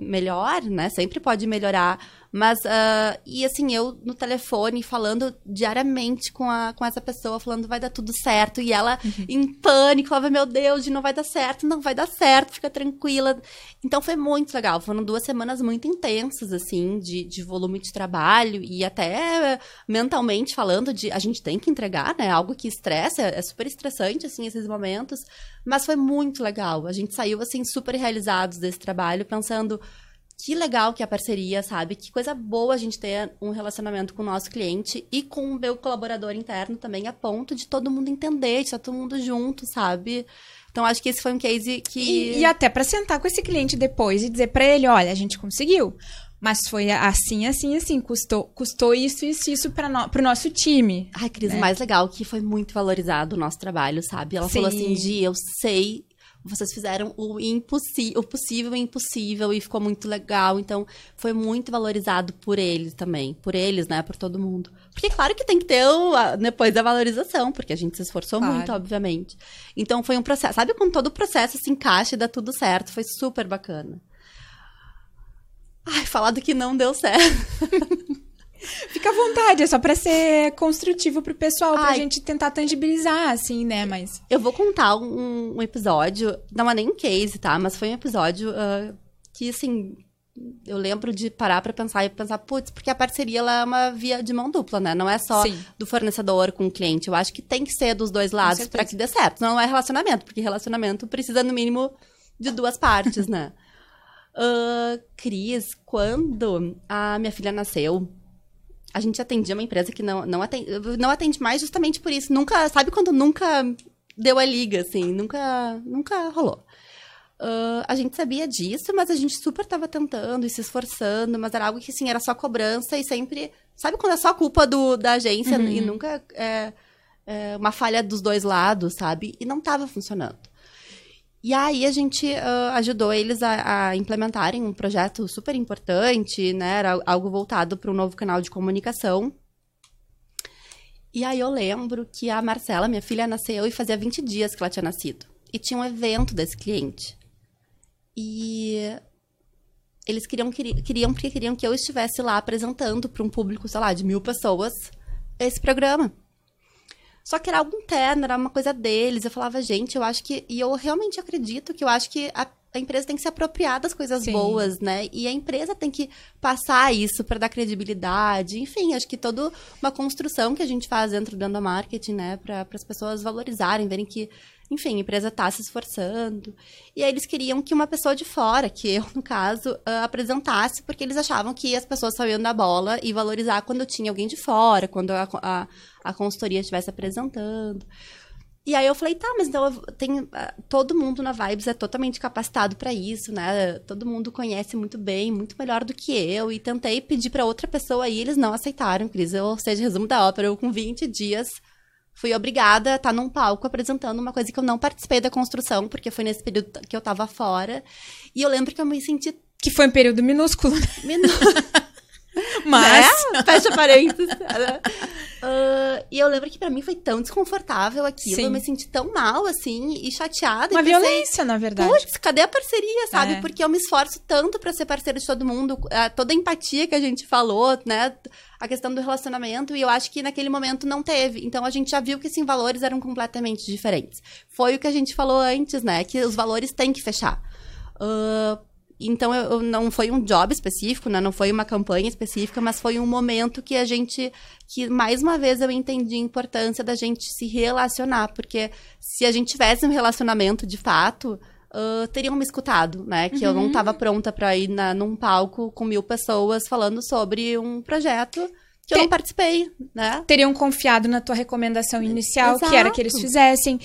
uh, melhor, né? Sempre pode melhorar. Mas, uh, e assim, eu no telefone falando diariamente com, a, com essa pessoa, falando vai dar tudo certo. E ela uhum. em pânico, falava, meu Deus, não vai dar certo, não vai dar certo, fica tranquila. Então foi muito legal. Foram duas semanas muito intensas, assim, de, de volume de trabalho e até mentalmente falando de a gente tem que entregar, né? Algo que estressa, é super estressante, assim, esses momentos. Mas foi muito legal. A gente saiu, assim, super realizados desse trabalho, pensando que legal que é a parceria, sabe? Que coisa boa a gente ter um relacionamento com o nosso cliente e com o meu colaborador interno também, a ponto de todo mundo entender, de estar todo mundo junto, sabe? Então, acho que esse foi um case que. E, e até para sentar com esse cliente depois e dizer para ele: olha, a gente conseguiu. Mas foi assim, assim, assim. Custou, custou isso, isso, isso para no, o nosso time. Ai, Cris, né? o mais legal que foi muito valorizado o nosso trabalho, sabe? Ela Sim. falou assim: Gi, eu sei vocês fizeram o, impossível, o possível e impossível e ficou muito legal. Então, foi muito valorizado por eles também. Por eles, né? Por todo mundo. Porque, claro que tem que ter o, a, depois a valorização, porque a gente se esforçou claro. muito, obviamente. Então, foi um processo. Sabe quando todo o processo se encaixa e dá tudo certo? Foi super bacana. Ai, falar do que não deu certo. Fica à vontade, é só pra ser construtivo pro pessoal, Ai. pra gente tentar tangibilizar, assim, né? Mas. Eu vou contar um, um episódio, não é nem um case, tá? Mas foi um episódio uh, que, assim, eu lembro de parar para pensar e pensar, putz, porque a parceria ela é uma via de mão dupla, né? Não é só Sim. do fornecedor com o cliente. Eu acho que tem que ser dos dois lados para que dê certo. Não é relacionamento, porque relacionamento precisa, no mínimo, de duas partes, né? Uh, Cris, quando a minha filha nasceu, a gente atendia uma empresa que não, não, atende, não atende mais justamente por isso. Nunca, sabe quando nunca deu a liga, assim? Nunca, nunca rolou. Uh, a gente sabia disso, mas a gente super estava tentando e se esforçando, mas era algo que, assim, era só cobrança e sempre... Sabe quando é só culpa do, da agência uhum. e nunca é, é, uma falha dos dois lados, sabe? E não estava funcionando. E aí a gente uh, ajudou eles a, a, implementarem um projeto super importante, né? Era algo voltado para um novo canal de comunicação. E aí eu lembro que a Marcela, minha filha, nasceu e fazia 20 dias que ela tinha nascido. E tinha um evento desse cliente. E eles queriam, queriam porque queriam que eu estivesse lá apresentando para um público, sei lá, de mil pessoas esse programa. Só que era algo interno, era uma coisa deles. Eu falava, gente, eu acho que. E eu realmente acredito que eu acho que a, a empresa tem que se apropriar das coisas Sim. boas, né? E a empresa tem que passar isso para dar credibilidade. Enfim, acho que toda uma construção que a gente faz dentro do Anda Marketing, né? Para as pessoas valorizarem, verem que enfim, a empresa está se esforçando. E aí eles queriam que uma pessoa de fora, que eu, no caso, uh, apresentasse, porque eles achavam que as pessoas sabiam da bola e valorizar quando tinha alguém de fora, quando a, a, a consultoria estivesse apresentando. E aí eu falei, tá, mas então tem, ah, todo mundo na Vibes é totalmente capacitado para isso, né? Todo mundo conhece muito bem, muito melhor do que eu. E tentei pedir para outra pessoa e eles não aceitaram, Cris. Ou seja, resumo da ópera, eu com 20 dias fui obrigada a estar num palco apresentando uma coisa que eu não participei da construção, porque foi nesse período que eu tava fora. E eu lembro que eu me senti. Que foi um período minúsculo. Né? Minúsculo. Mas. Né? Fecha parênteses. uh, e eu lembro que para mim foi tão desconfortável aquilo. Sim. Eu me senti tão mal, assim, e chateada. Uma e pensei, violência, na verdade. Putz, cadê a parceria, sabe? É. Porque eu me esforço tanto para ser parceira de todo mundo. Toda a empatia que a gente falou, né? A questão do relacionamento. E eu acho que naquele momento não teve. Então a gente já viu que, assim, valores eram completamente diferentes. Foi o que a gente falou antes, né? Que os valores têm que fechar. Uh, então, eu, eu, não foi um job específico, né? Não foi uma campanha específica, mas foi um momento que a gente... Que, mais uma vez, eu entendi a importância da gente se relacionar. Porque se a gente tivesse um relacionamento, de fato... Uh, teriam me escutado, né? Que uhum. eu não estava uhum. pronta para ir na, num palco com mil pessoas falando sobre um projeto que eu não participei, né? Teriam confiado na tua recomendação inicial, Exato. que era que eles fizessem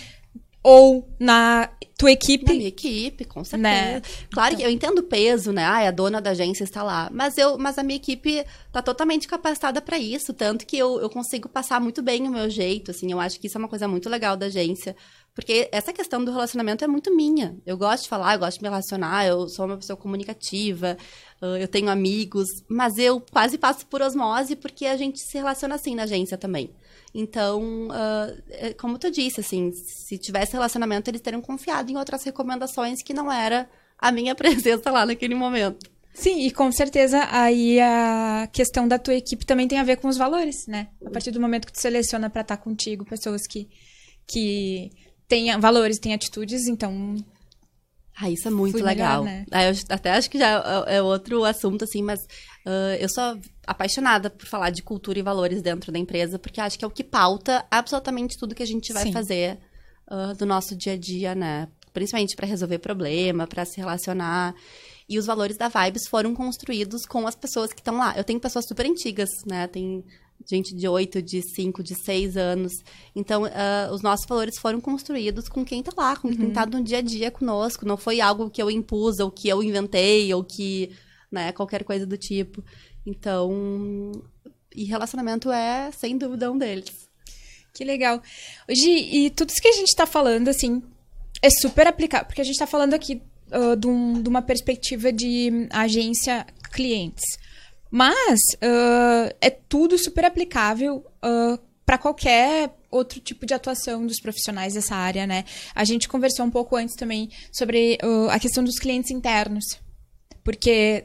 ou na tua equipe. Na minha equipe, com certeza. Né? Claro então. que eu entendo o peso, né? Ai, a dona da agência está lá. Mas, eu, mas a minha equipe está totalmente capacitada para isso. Tanto que eu, eu consigo passar muito bem o meu jeito, assim. Eu acho que isso é uma coisa muito legal da agência. Porque essa questão do relacionamento é muito minha. Eu gosto de falar, eu gosto de me relacionar, eu sou uma pessoa comunicativa, eu tenho amigos, mas eu quase passo por osmose porque a gente se relaciona assim na agência também. Então, uh, como tu disse, assim, se tivesse relacionamento, eles teriam confiado em outras recomendações que não era a minha presença lá naquele momento. Sim, e com certeza aí a questão da tua equipe também tem a ver com os valores, né? A partir do momento que tu seleciona para estar contigo pessoas que, que têm valores, têm atitudes, então ah, isso é muito legal. Melhor, né? ah, eu até acho que já é, é outro assunto, assim, mas uh, eu sou apaixonada por falar de cultura e valores dentro da empresa, porque acho que é o que pauta absolutamente tudo que a gente vai Sim. fazer uh, do nosso dia a dia, né? Principalmente para resolver problema, para se relacionar. E os valores da Vibes foram construídos com as pessoas que estão lá. Eu tenho pessoas super antigas, né? Tem gente de 8, de 5, de 6 anos. Então, uh, os nossos valores foram construídos com quem está lá, com quem está no dia a dia conosco. Não foi algo que eu impus, ou que eu inventei, ou que, né, qualquer coisa do tipo. Então, e relacionamento é, sem dúvida, um deles. Que legal. Hoje, e tudo isso que a gente está falando, assim, é super aplicável, porque a gente está falando aqui uh, de, um, de, uma perspectiva de agência clientes. Mas uh, é tudo super aplicável uh, para qualquer outro tipo de atuação dos profissionais dessa área, né? A gente conversou um pouco antes também sobre a questão dos clientes internos. Porque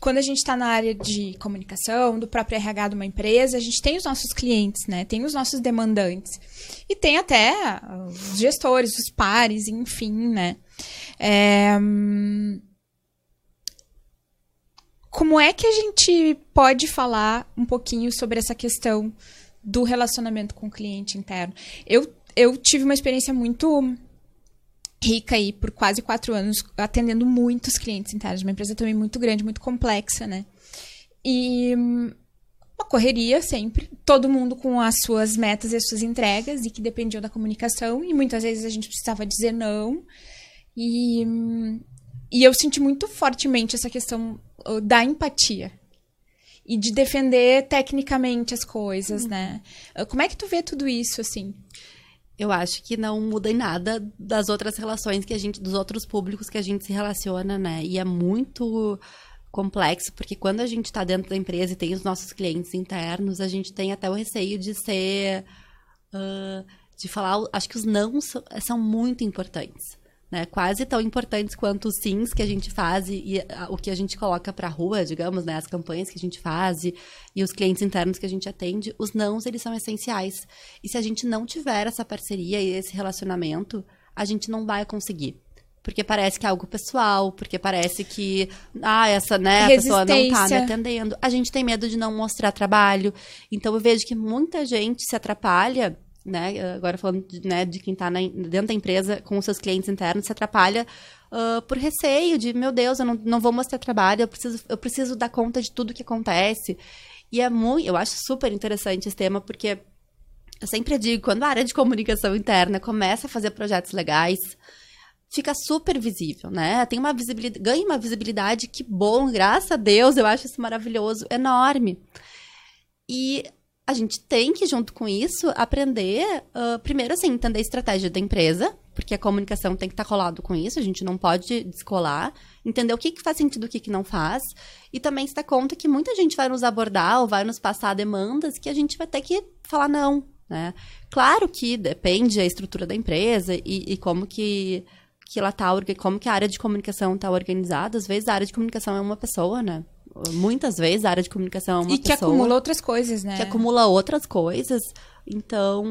quando a gente está na área de comunicação, do próprio RH de uma empresa, a gente tem os nossos clientes, né? Tem os nossos demandantes. E tem até os gestores, os pares, enfim, né? É... Como é que a gente pode falar um pouquinho sobre essa questão do relacionamento com o cliente interno? Eu, eu tive uma experiência muito rica aí por quase quatro anos, atendendo muitos clientes internos, uma empresa também muito grande, muito complexa, né? E uma correria sempre, todo mundo com as suas metas e as suas entregas, e que dependiam da comunicação, e muitas vezes a gente precisava dizer não. E, e eu senti muito fortemente essa questão da empatia. E de defender tecnicamente as coisas, uhum. né? Como é que tu vê tudo isso, assim? eu acho que não muda em nada das outras relações que a gente, dos outros públicos que a gente se relaciona, né? E é muito complexo, porque quando a gente está dentro da empresa e tem os nossos clientes internos, a gente tem até o receio de ser. Uh, de falar. Acho que os não são, são muito importantes né? Quase tão importantes quanto os sims que a gente faz e, a, o que a gente coloca para a rua, digamos, né? As campanhas que a gente faz e, e, os clientes internos que a gente atende, os nãos, eles são essenciais. E se a gente não tiver essa parceria e esse relacionamento, a gente não vai conseguir. Porque parece que é algo pessoal, porque parece que, ah, essa, né, a pessoa não tá me atendendo. A gente tem medo de não mostrar trabalho. Então eu vejo que muita gente se atrapalha né? Agora falando de, né, de quem está dentro da empresa com os seus clientes internos, se atrapalha uh, por receio de, meu Deus, eu não, não vou mostrar trabalho, eu preciso, eu preciso dar conta de tudo que acontece. E é muito, eu acho super interessante esse tema, porque eu sempre digo, quando a área de comunicação interna começa a fazer projetos legais, fica super visível, né? Tem uma visibilidade, ganha uma visibilidade que bom, graças a Deus, eu acho isso maravilhoso, enorme. E a gente tem que, junto com isso, aprender, uh, primeiro, assim, entender a estratégia da empresa, porque a comunicação tem que estar tá colado com isso, a gente não pode descolar, entender o que, que faz sentido e o que, que não faz, e também se dar conta que muita gente vai nos abordar ou vai nos passar demandas que a gente vai ter que falar não, né? Claro que depende da estrutura da empresa e, e como que, que ela tá, como que a área de comunicação está organizada, às vezes a área de comunicação é uma pessoa, né? Muitas vezes a área de comunicação é uma E que pessoa, acumula outras coisas, né? Que acumula outras coisas. Então,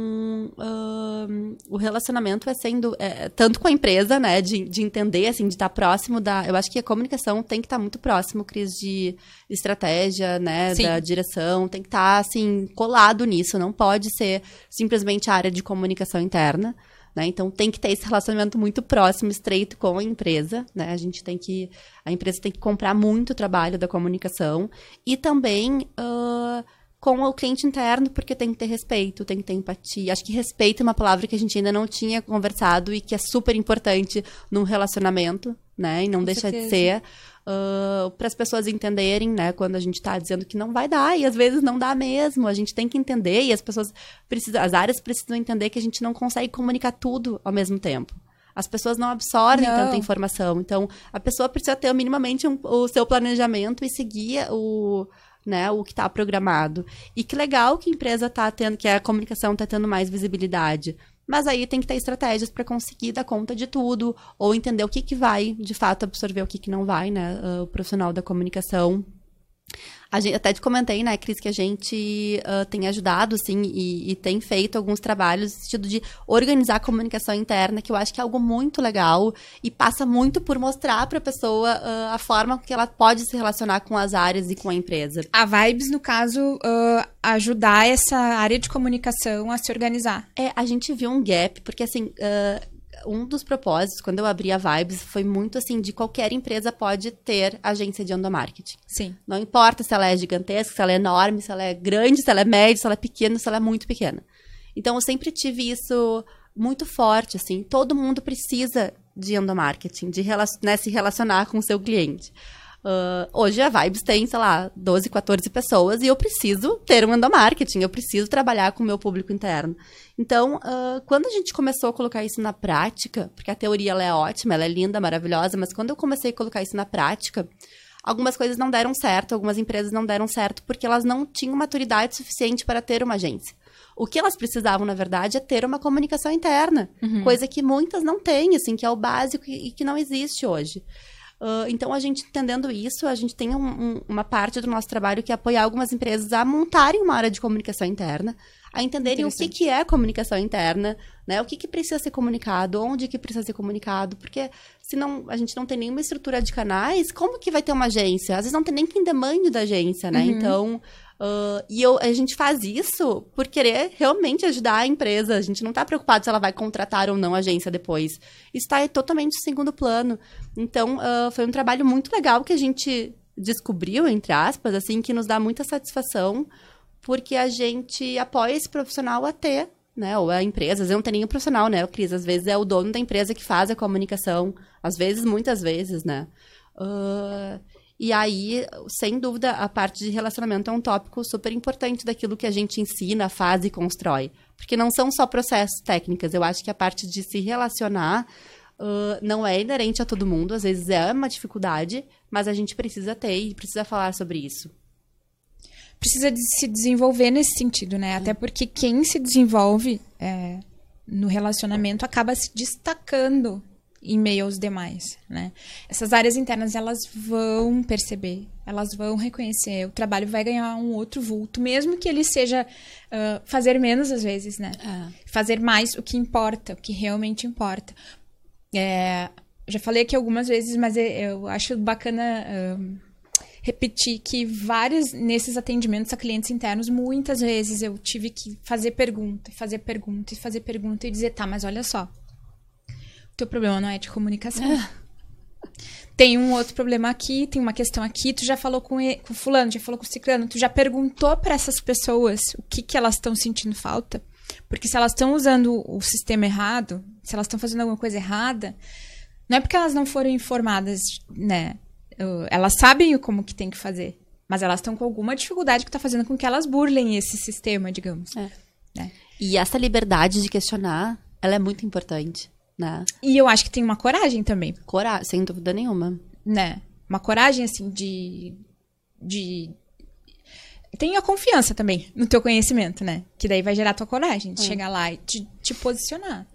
o relacionamento é sendo, é, tanto com a empresa, né, de, de entender, assim, de estar próximo da... Eu acho que a comunicação tem que estar muito próximo, Cris, de estratégia, né, Sim. da direção, tem que estar, assim, colado nisso, não pode ser simplesmente a área de comunicação interna. Né? Então tem que ter esse relacionamento muito próximo, estreito com a empresa. Né? A gente tem que. A empresa tem que comprar muito o trabalho da comunicação e também uh, com o cliente interno, porque tem que ter respeito, tem que ter empatia. Acho que respeito é uma palavra que a gente ainda não tinha conversado e que é super importante num relacionamento, né? E não com deixa certeza. de ser uh, para as pessoas entenderem, né, quando a gente está dizendo que não vai dar, e às vezes não dá mesmo. A gente tem que entender, e as pessoas precisam, as áreas precisam entender que a gente não consegue comunicar tudo ao mesmo tempo. As pessoas não absorvem não. tanta informação. Então, a pessoa precisa ter minimamente um, o seu planejamento e seguir o, né, o que está programado. E que legal que a empresa está tendo, que a comunicação está tendo mais visibilidade. Mas aí tem que ter estratégias para conseguir dar conta de tudo, ou entender o que, que vai, de fato, absorver o que, que não vai, né? Ah, o profissional da comunicação gente, até te comentei, né, Cris, que a gente uh, tem ajudado, assim, e, e, tem feito alguns trabalhos no sentido de organizar a comunicação interna, que eu acho que é algo muito legal e passa muito por mostrar para a pessoa uh, a forma que ela pode se relacionar com as áreas e com a empresa. A Vibes, no caso, uh, ajudar essa área de comunicação a se organizar. É, a gente viu um gap, porque assim um dos propósitos, quando eu abri a Vibes, foi muito assim, de qualquer empresa pode ter agência de endomarketing. Sim. Não importa se ela é gigantesca, se ela é enorme, se ela é grande, se ela é média, se ela é pequena, se ela é muito pequena. Então, eu sempre tive isso muito forte, assim. Todo mundo precisa de endomarketing, de né, se relacionar com o seu cliente. Uh, hoje a Vibes tem, sei lá, 12, 14 pessoas e eu preciso ter um endomarketing, eu preciso trabalhar com o meu público interno. Então, uh, quando a gente começou a colocar isso na prática, porque a teoria ela é ótima, ela é linda, maravilhosa, mas quando eu comecei a colocar isso na prática, algumas coisas não deram certo, algumas empresas não deram certo, porque elas não tinham maturidade suficiente para ter uma agência. O que elas precisavam, na verdade, é ter uma comunicação interna, uhum. coisa que muitas não têm, assim, que é o básico e que não existe hoje. Uh, então, a gente entendendo isso, a gente tem um, um, uma parte do nosso trabalho que é apoiar algumas empresas a montarem uma área de comunicação interna, a entenderem o que, que é comunicação interna, né? O que, que precisa ser comunicado, onde que precisa ser comunicado, porque se não, a gente não tem nenhuma estrutura de canais, como que vai ter uma agência? Às vezes não tem nem quem demande da agência, né? Uhum. Então, Uh, e eu, a gente faz isso por querer realmente ajudar a empresa. A gente não está preocupado se ela vai contratar ou não a agência depois. Está totalmente em segundo plano. Então, uh, foi um trabalho muito legal que a gente descobriu, entre aspas, assim, que nos dá muita satisfação, porque a gente apoia esse profissional a ter, né? Ou a empresa, às vezes não tem nenhum profissional, né, Cris? Às vezes é o dono da empresa que faz a comunicação. Às vezes, muitas vezes, né? Uh, e aí, sem dúvida, a parte de relacionamento é um tópico super importante daquilo que a gente ensina, faz e constrói. Porque não são só processos técnicos. Eu acho que a parte de se relacionar uh, não é inerente a todo mundo. Às vezes é uma dificuldade, mas a gente precisa ter e precisa falar sobre isso. Precisa de se desenvolver nesse sentido, né? Até porque quem se desenvolve é, no relacionamento acaba se destacando em meio aos demais, né? Essas áreas internas elas vão perceber, elas vão reconhecer, o trabalho vai ganhar um outro vulto, mesmo que ele seja uh, fazer menos às vezes, né? É. Fazer mais o que importa, o que realmente importa. É, já falei aqui algumas vezes, mas eu acho bacana uh, repetir que vários nesses atendimentos a clientes internos, muitas vezes eu tive que fazer pergunta, fazer pergunta e fazer pergunta e dizer, tá, mas olha só teu problema não é de comunicação. É. Tem um outro problema aqui, tem uma questão aqui, tu já falou com, ele, com fulano, já falou com o ciclano, tu já perguntou para essas pessoas o que, que elas estão sentindo falta? Porque se elas estão usando o sistema errado, se elas estão fazendo alguma coisa errada, não é porque elas não foram informadas, né? Elas sabem como que tem que fazer, mas elas estão com alguma dificuldade que está fazendo com que elas burlem esse sistema, digamos. É. Né? E essa liberdade de questionar, ela é muito importante né? E eu acho que tem uma coragem também. Coragem, sem dúvida nenhuma. Né? Uma coragem, assim, de. de tem a confiança também no teu conhecimento, né? Que daí vai gerar tua coragem de é. chegar lá e te, te posicionar.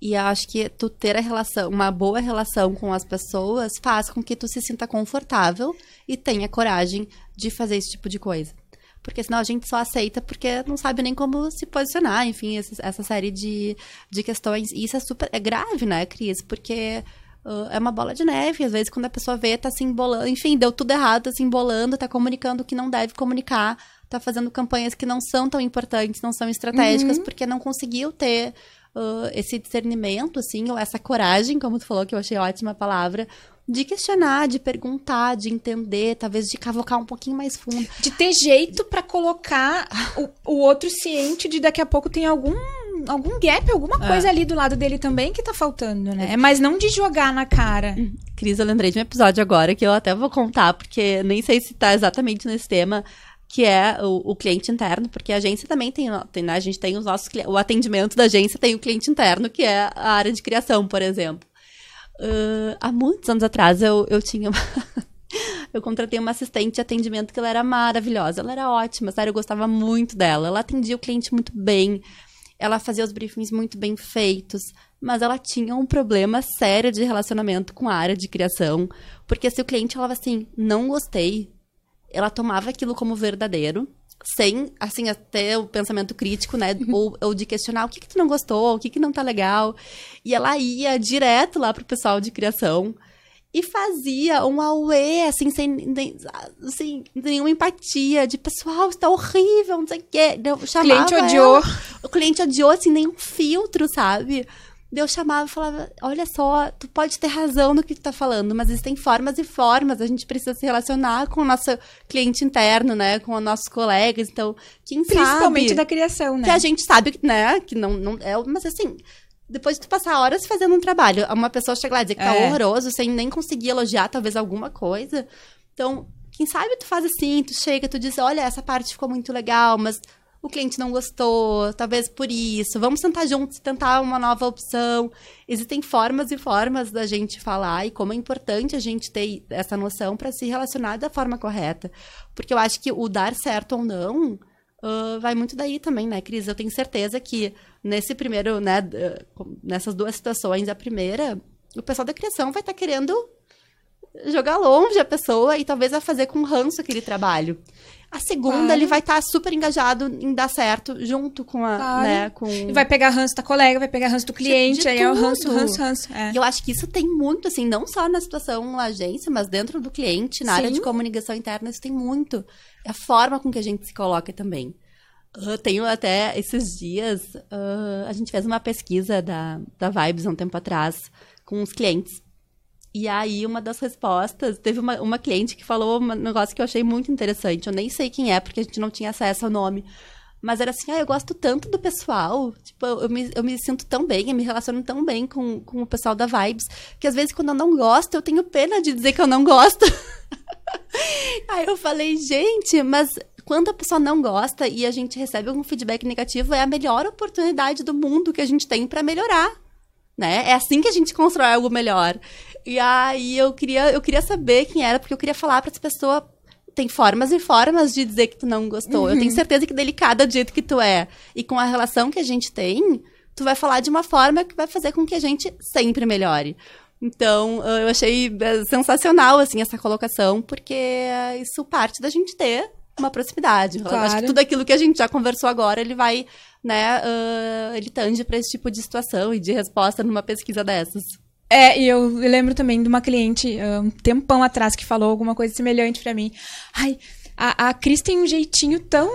E acho que tu ter a relação, uma boa relação com as pessoas faz com que tu se sinta confortável e tenha coragem de fazer esse tipo de coisa porque senão a gente só aceita porque não sabe nem como se posicionar, enfim, essa, essa série de, de questões. E isso é super é grave, né, Cris? Porque uh, é uma bola de neve. Às vezes, quando a pessoa vê, tá se embolando, enfim, deu tudo errado, tá se embolando, tá comunicando o que não deve comunicar, tá fazendo campanhas que não são tão importantes, não são estratégicas, uhum. porque não conseguiu ter. Uh, esse discernimento, assim, ou essa coragem, como tu falou, que eu achei ótima a palavra, de questionar, de perguntar, de entender, talvez de cavocar um pouquinho mais fundo. De ter jeito para colocar o, o outro ciente de daqui a pouco tem algum algum gap, alguma é. coisa ali do lado dele também que tá faltando, né? É. Mas não de jogar na cara. Uhum. Cris, eu lembrei de um episódio agora que eu até vou contar, porque nem sei se tá exatamente nesse tema, que é o, o cliente interno, porque a agência também tem, tem né? a gente tem os nossos o atendimento da agência tem o cliente interno, que é a área de criação, por exemplo. Uh, há muitos anos atrás eu, eu tinha. Uma... eu contratei uma assistente de atendimento que ela era maravilhosa, ela era ótima, sério, eu gostava muito dela. Ela atendia o cliente muito bem, ela fazia os briefings muito bem feitos, mas ela tinha um problema sério de relacionamento com a área de criação, porque se o cliente falava assim, não gostei, ela tomava aquilo como verdadeiro sem, assim, até o pensamento crítico, né? Ou, ou de questionar o que, que tu não gostou, o que, que não tá legal. E ela ia direto lá pro pessoal de criação e fazia um auê, assim, sem assim, nenhuma empatia, de pessoal, está horrível, não sei o quê. o cliente odiou. Ela, o cliente odiou, assim, nenhum filtro, sabe? Eu chamava e falava, olha só, tu pode ter razão no que tu tá falando, mas existem formas e formas, a gente precisa se relacionar com o nosso cliente interno, né, com os nossos colegas, então, quem Principalmente sabe... da criação, né? Que a gente sabe, né, que não, não é, mas assim, depois de tu passar horas fazendo um trabalho, uma pessoa chega lá e dizer que tá É. horroroso, sem nem conseguir elogiar talvez alguma coisa, então, quem sabe tu faz assim, tu chega, tu diz, olha, essa parte ficou muito legal, mas o cliente não gostou, talvez por isso. Vamos sentar juntos e tentar uma nova opção. Existem formas e formas da gente falar e como é importante a gente ter essa noção para se relacionar da forma correta. Porque eu acho que o dar certo ou não ah, vai muito daí também, né, Cris? Eu tenho certeza que nesse primeiro, né, nessas duas situações, a primeira, o pessoal da criação vai estar querendo jogar longe a pessoa e talvez vai fazer com ranço aquele trabalho. A segunda, Claro. ele vai estar super engajado em dar certo junto com a, Claro. né, com... E vai pegar ranço da colega, vai pegar ranço do cliente, de aí é o ranço, tudo. ranço, ranço. É. E eu acho que isso tem muito, assim, não só na situação na agência, mas dentro do cliente, na área Sim. de comunicação interna, isso tem muito. É a forma com que a gente se coloca também. Eu tenho até esses dias, ah, a gente fez uma pesquisa da, da Vibes há um tempo atrás com os clientes. E aí, uma das respostas, teve uma, uma cliente que falou um negócio que eu achei muito interessante. Eu nem sei quem é, porque a gente não tinha acesso ao nome. Mas era assim, ah, eu gosto tanto do pessoal. Tipo, eu, me, eu me sinto tão bem, eu me relaciono tão bem com, com o pessoal da Vibes, que às vezes quando eu não gosto, eu tenho pena de dizer que eu não gosto. Aí eu falei, gente, mas quando a pessoa não gosta e a gente recebe algum feedback negativo, é a melhor oportunidade do mundo que a gente tem pra melhorar. Né? É assim que a gente constrói algo melhor. E aí eu queria, eu queria saber quem era, porque eu queria falar pra essa pessoa. Tem formas e formas de dizer que tu não gostou. Eu tenho certeza que delicada do jeito que tu é. E com a relação que a gente tem, tu vai falar de uma forma que vai fazer com que a gente sempre melhore. Então, eu achei eh, sensacional, assim, essa colocação, porque isso parte da gente ter uma proximidade. Eu acho Claro. que tudo aquilo que a gente já conversou agora, ele vai, né, ah, ele tange para esse tipo de situação e de resposta numa pesquisa dessas. É, e eu lembro também de uma cliente, um tempão atrás, que falou alguma coisa semelhante pra mim. Ai, a, a Cris tem um jeitinho tão,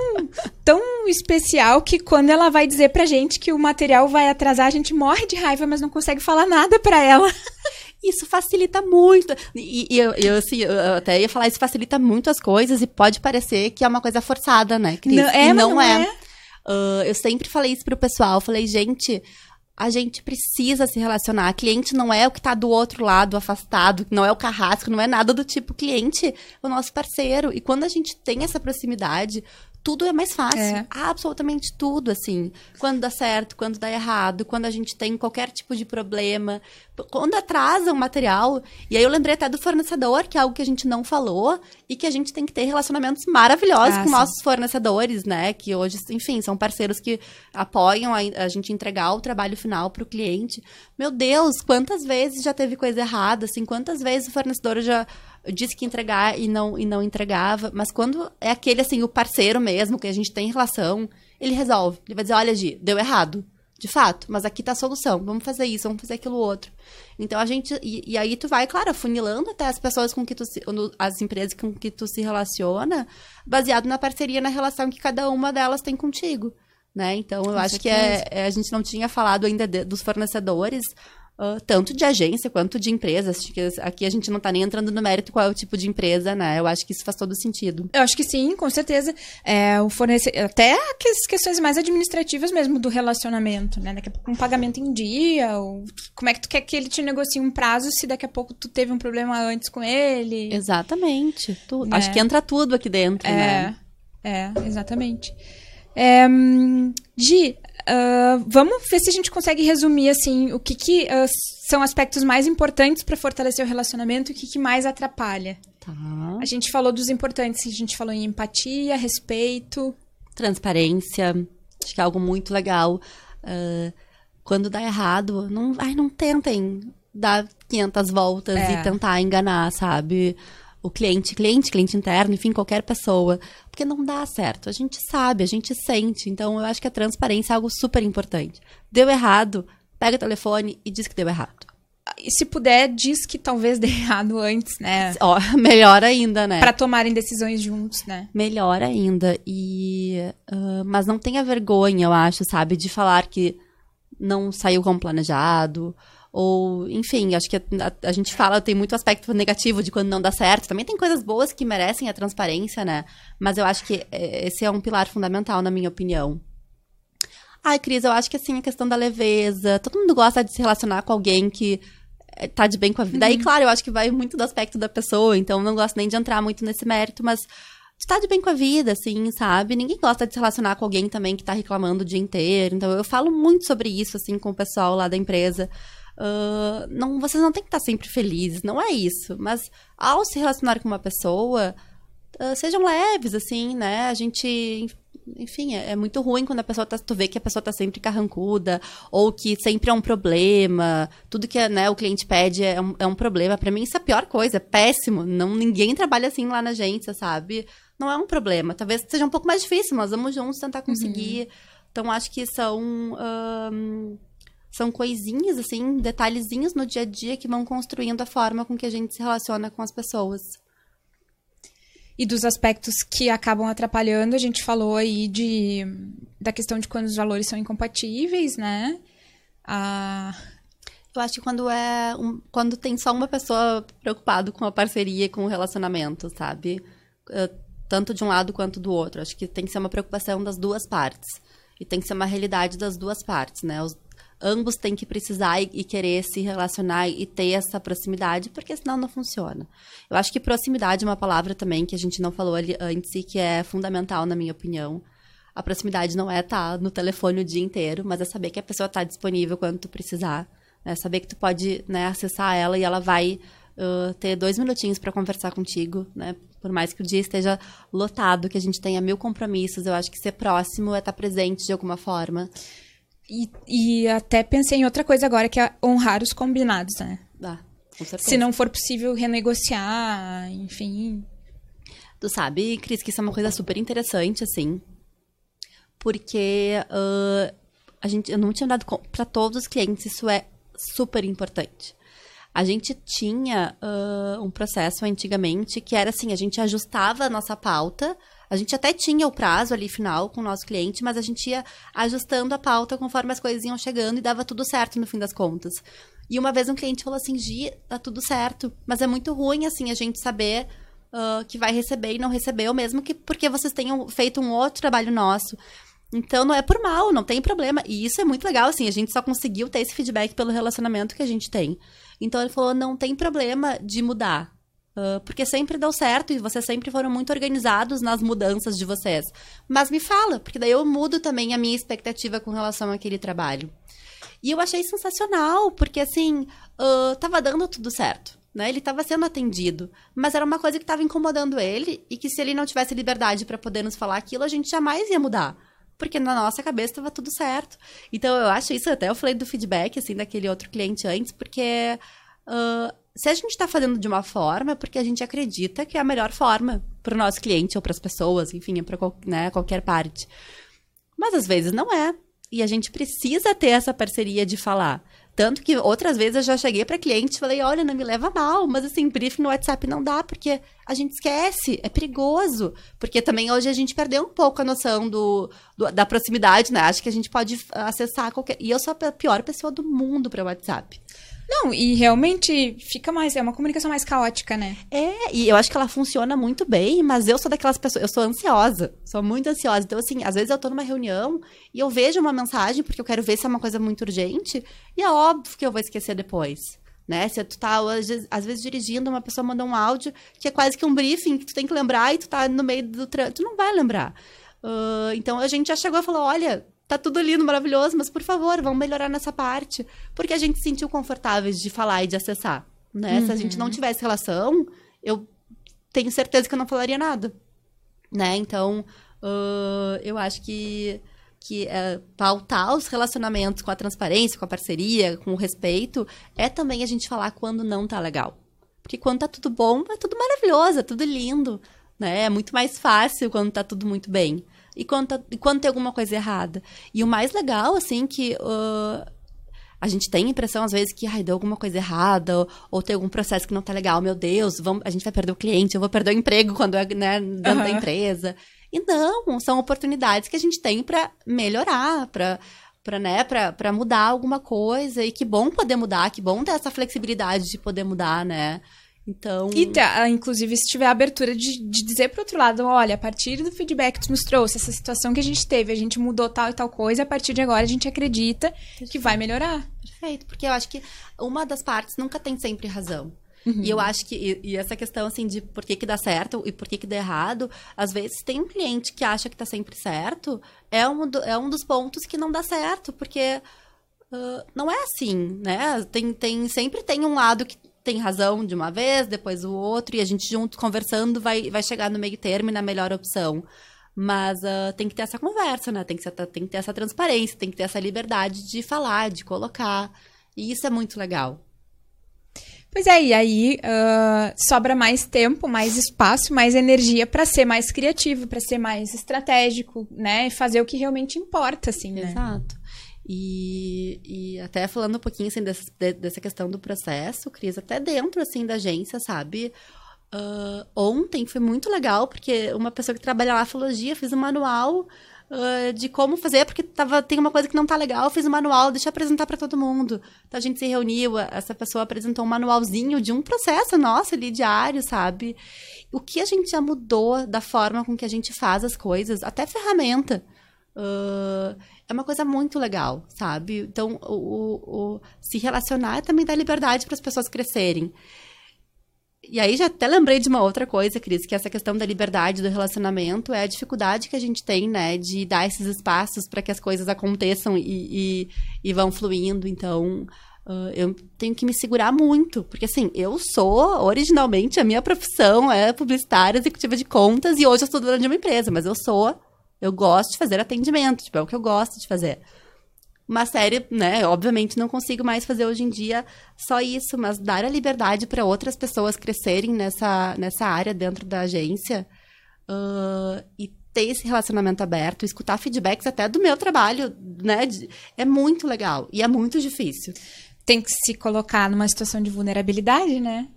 tão especial que quando ela vai dizer pra gente que o material vai atrasar, a gente morre de raiva, mas não consegue falar nada pra ela. Isso facilita muito. E, e eu, eu, assim, eu até ia falar, isso facilita muito as coisas e pode parecer que é uma coisa forçada, né, Cris? Não- é, e não, não é. é. Ah, eu sempre falei isso pro pessoal. Falei, gente, a gente precisa se relacionar. Cliente não é o que tá do outro lado, afastado, não é o carrasco, não é nada do tipo. Cliente é o nosso parceiro. E quando a gente tem essa proximidade, tudo é mais fácil. É. Absolutamente tudo, assim. Quando dá certo, quando dá errado, quando a gente tem qualquer tipo de problema, quando atrasa o material. E aí eu lembrei até do fornecedor, que é algo que a gente não falou, e que a gente tem que ter relacionamentos maravilhosos Ah, com sim. nossos fornecedores, né? Que hoje, enfim, são parceiros que apoiam a, a gente entregar o trabalho final para o cliente. Meu Deus, quantas vezes já teve coisa errada, assim, quantas vezes o fornecedor já disse que entregar e não, e não entregava. Mas quando é aquele, assim, o parceiro mesmo, que a gente tem relação, ele resolve. Ele vai dizer, olha, Gi, deu errado. De fato, mas aqui tá a solução. Vamos fazer isso, vamos fazer aquilo outro. Então a gente. E, e aí tu vai, claro, afunilando até as pessoas com que tu se, as empresas com que tu se relaciona, baseado na parceria, na relação que cada uma delas tem contigo. Né? Então eu Com acho que certeza. é, é- a gente não tinha falado ainda de- dos fornecedores. Ah, tanto de agência quanto de empresas. Acho que aqui a gente não tá nem entrando no mérito qual é o tipo de empresa, né? Eu acho que isso faz todo sentido. Eu acho que sim, com certeza. É, o fornece... Até as questões mais administrativas mesmo do relacionamento, né? Daqui a pouco um pagamento em dia, ou como é que tu quer que ele te negocie um prazo se daqui a pouco tu teve um problema antes com ele. Exatamente. Tu- Né? Acho que entra tudo aqui dentro, né? É, é, exatamente. É, hum, Gi, ah, vamos ver se a gente consegue resumir assim o que, que ah, são aspectos mais importantes para fortalecer o relacionamento e o que, que mais atrapalha. Tá. A gente falou dos importantes, a gente falou em empatia, respeito. transparência, acho que é algo muito legal. Ah, quando dá errado, não, ai, não tentem dar 500 voltas É. e tentar enganar, sabe? O cliente, cliente, cliente interno, enfim, qualquer pessoa. Porque não dá certo. A gente sabe, a gente sente. Então, eu acho que a transparência é algo super importante. Deu errado, pega o telefone e diz que deu errado. E se puder, diz que talvez dê errado antes, né? Ó, melhor ainda, né? Para tomarem decisões juntos, né? Melhor ainda. E. ah, mas não tenha vergonha, eu acho, sabe, de falar que não saiu como planejado, ou, enfim, acho que a, a, a, gente fala, tem muito aspecto negativo de quando não dá certo. Também tem coisas boas que merecem a transparência, né? Mas eu acho que é, esse é um pilar fundamental, na minha opinião. Ai, Cris, eu acho que assim, a questão da leveza. Todo mundo gosta de se relacionar com alguém que é, tá de bem com a vida. Uhum. Aí, claro, eu acho que vai muito do aspecto da pessoa, então não gosto nem de entrar muito nesse mérito, mas estar tá de bem com a vida, assim, sabe? Ninguém gosta de se relacionar com alguém também que tá reclamando o dia inteiro. Então, eu falo muito sobre isso, assim, com o pessoal lá da empresa. Uh, não, vocês não têm que estar sempre felizes, não é isso. Mas ao se relacionar com uma pessoa, uh, sejam leves, assim, né? A gente. Enfim, é, é, muito ruim quando a pessoa tá, tu vê que a pessoa tá sempre carrancuda, ou que sempre é um problema, tudo que né, o cliente pede é um, é um problema. para mim, isso é a pior coisa, é péssimo. Não, ninguém trabalha assim lá na agência, sabe? Não é um problema. Talvez seja um pouco mais difícil, mas vamos juntos tentar conseguir. Uhum. Então, acho que são. Um, são coisinhas, assim, detalhezinhos no dia a dia que vão construindo a forma com que a gente se relaciona com as pessoas. E dos aspectos que acabam atrapalhando, a gente falou aí de da questão de quando os valores são incompatíveis, né? Ah... Eu acho que quando é um, quando tem só uma pessoa preocupada com a parceria, com o relacionamento, sabe? Eh, tanto de um lado quanto do outro. Acho que tem que ser uma preocupação das duas partes. E tem que ser uma realidade das duas partes, né? Os, ambos têm que precisar e, e, querer se relacionar e ter essa proximidade, porque senão não funciona. Eu acho que proximidade é uma palavra também que a gente não falou ali antes e que é fundamental, na minha opinião. A proximidade não é estar tá no telefone o dia inteiro, mas é saber que a pessoa está disponível quando tu precisar. Né? Saber que tu pode né, acessar ela e ela vai uh, ter dois minutinhos para conversar contigo, né? Por mais que o dia esteja lotado, que a gente tenha mil compromissos, eu acho que ser próximo é estar tá presente de alguma forma. E, e até pensei em outra coisa agora, que é honrar os combinados, né? Ah, com certeza. Se não for possível renegociar, enfim. Tu sabe, Cris, que isso é uma coisa super interessante, assim. Porque uh, a gente, eu não tinha dado para todos os clientes, isso é super importante. A gente tinha uh, um processo antigamente que era assim, a gente ajustava a nossa pauta a gente até tinha o prazo ali final com o nosso cliente, mas a gente ia ajustando a pauta conforme as coisas iam chegando e dava tudo certo no fim das contas. E uma vez um cliente falou assim: Gi, tá tudo certo, mas é muito ruim assim a gente saber uh, que vai receber e não recebeu, mesmo que porque vocês tenham feito um outro trabalho nosso. Então não é por mal, não tem problema. E isso é muito legal, assim, a gente só conseguiu ter esse feedback pelo relacionamento que a gente tem. Então ele falou: não tem problema de mudar. Uh, porque sempre deu certo e vocês sempre foram muito organizados nas mudanças de vocês. Mas me fala, porque daí eu mudo também a minha expectativa com relação àquele trabalho. E eu achei sensacional, porque assim, uh, tava dando tudo certo. Né? Ele estava sendo atendido, mas era uma coisa que estava incomodando ele e que se ele não tivesse liberdade para poder nos falar aquilo, a gente jamais ia mudar porque na nossa cabeça estava tudo certo. Então eu acho isso, até eu falei do feedback, assim, daquele outro cliente antes, porque uh, se a gente está fazendo de uma forma, é porque a gente acredita que é a melhor forma para o nosso cliente ou para as pessoas, enfim, para né, qualquer parte. Mas às vezes não é. E a gente precisa ter essa parceria de falar. Tanto que outras vezes eu já cheguei para cliente e falei: olha, não me leva mal, mas assim, briefing no WhatsApp não dá, porque a gente esquece, é perigoso. Porque também hoje a gente perdeu um pouco a noção do, do da proximidade, né? Acho que a gente pode acessar qualquer. E eu sou a pior pessoa do mundo para WhatsApp. Não, e realmente fica mais. É uma comunicação mais caótica, né? É, e eu acho que ela funciona muito bem, mas eu sou daquelas pessoas. Eu sou ansiosa. Sou muito ansiosa. Então, assim, às vezes eu tô numa reunião e eu vejo uma mensagem porque eu quero ver se é uma coisa muito urgente. E é óbvio que eu vou esquecer depois. Né? Se tu tá, às vezes, dirigindo, uma pessoa manda um áudio que é quase que um briefing que tu tem que lembrar e tu tá no meio do trânsito. Tu não vai lembrar. Uh, então a gente já chegou e falou: olha, tá tudo lindo, maravilhoso, mas por favor, vamos melhorar nessa parte. Porque a gente se sentiu confortáveis de falar e de acessar. Né? Uhum. Se a gente não uhum. tivesse relação, eu tenho certeza que eu não falaria nada. Né? Então, uh, eu acho que, que uh, pautar os relacionamentos com a transparência, com a parceria, com o respeito, é também a gente falar quando não tá legal. Porque quando tá tudo bom, é tudo maravilhoso, é tudo lindo. Né? É muito mais fácil quando tá tudo muito bem e quando, e quando tem alguma coisa errada. E o mais legal, assim, que uh, a gente tem a impressão, às vezes, que ai, deu alguma coisa errada, ou, ou, tem algum processo que não tá legal, meu Deus, vamos, a gente vai perder o cliente, eu vou perder o emprego quando é né, dentro uhum. da empresa. E não, são oportunidades que a gente tem para melhorar, para para né, pra, pra mudar alguma coisa. E que bom poder mudar, que bom ter essa flexibilidade de poder mudar, né? Então. E, tá, inclusive, se tiver a abertura de, de dizer pro outro lado, olha, a partir do feedback que tu nos trouxe, essa situação que a gente teve, a gente mudou tal e tal coisa, a partir de agora a gente acredita Perfeito. que vai melhorar. Perfeito, porque eu acho que uma das partes nunca tem sempre razão. Uhum. E eu acho que, e, e, essa questão, assim, de por que que dá certo e por que que dá errado, às vezes tem um cliente que acha que tá sempre certo, é um, do, é um dos pontos que não dá certo, porque uh, não é assim, né? Tem, tem, sempre tem um lado que tem razão de uma vez, depois o outro, e a gente junto conversando vai, vai chegar no meio termo e na melhor opção. Mas uh, tem que ter essa conversa, né? Tem que, ser, tem que ter essa transparência, tem que ter essa liberdade de falar, de colocar. E isso é muito legal. Pois é, e aí uh, sobra mais tempo, mais espaço, mais energia para ser mais criativo, para ser mais estratégico, né? E fazer o que realmente importa, assim, né? Exato. E, e até falando um pouquinho, assim, dessa, dessa questão do processo, Cris, até dentro, assim, da agência, sabe? Uh, ontem foi muito legal, porque uma pessoa que trabalha lá falou, Gia, fiz um manual uh, de como fazer, porque tava, tem uma coisa que não tá legal, fiz um manual, deixa eu apresentar para todo mundo. Então a gente se reuniu, essa pessoa apresentou um manualzinho de um processo nosso ali diário, sabe? O que a gente já mudou da forma com que a gente faz as coisas, até ferramenta. Uh, é uma coisa muito legal, sabe? Então, o, o, o se relacionar também dá liberdade para as pessoas crescerem. E aí já até lembrei de uma outra coisa, Cris, que essa questão da liberdade do relacionamento é a dificuldade que a gente tem, né, de dar esses espaços para que as coisas aconteçam e, e, e vão fluindo. Então, uh, eu tenho que me segurar muito, porque assim, eu sou, originalmente, a minha profissão é publicitária, executiva de contas, e hoje eu sou dona de uma empresa, mas eu sou, eu gosto de fazer atendimento, tipo, é o que eu gosto de fazer uma série, né? Obviamente não consigo mais fazer hoje em dia só isso, mas dar a liberdade para outras pessoas crescerem nessa, nessa área dentro da agência uh, e ter esse relacionamento aberto, escutar feedbacks até do meu trabalho, né? É muito legal e é muito difícil. Tem que se colocar numa situação de vulnerabilidade, né?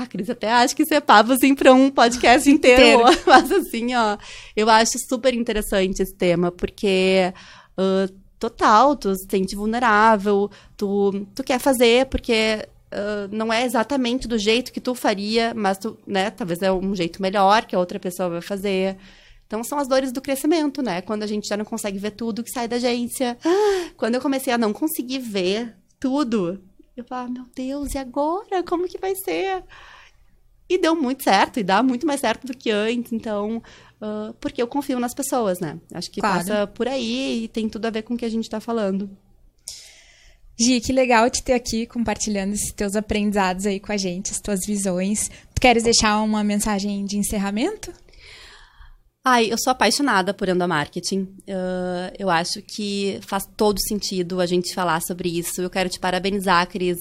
Ah, Cris, até acho que isso é papo, assim, para um podcast inteiro. inteiro. Mas, assim, ó, eu acho super interessante esse tema, porque uh, total, tu se sente vulnerável, tu, tu quer fazer porque uh, não é exatamente do jeito que tu faria, mas tu, né, talvez é um jeito melhor que a outra pessoa vai fazer. Então são as dores do crescimento, né? Quando a gente já não consegue ver tudo que sai da agência. Quando eu comecei a não conseguir ver tudo, eu falava, meu Deus, e agora? Como que vai ser? E deu muito certo, e dá muito mais certo do que antes. Então, uh, porque eu confio nas pessoas, né? Acho que claro. passa por aí e tem tudo a ver com o que a gente está falando. Gi, que legal te ter aqui compartilhando esses teus aprendizados aí com a gente, as tuas visões. Tu queres deixar uma mensagem de encerramento? Ai, eu sou apaixonada por endomarketing. Uh, eu acho que faz todo sentido a gente falar sobre isso. Eu quero te parabenizar, Cris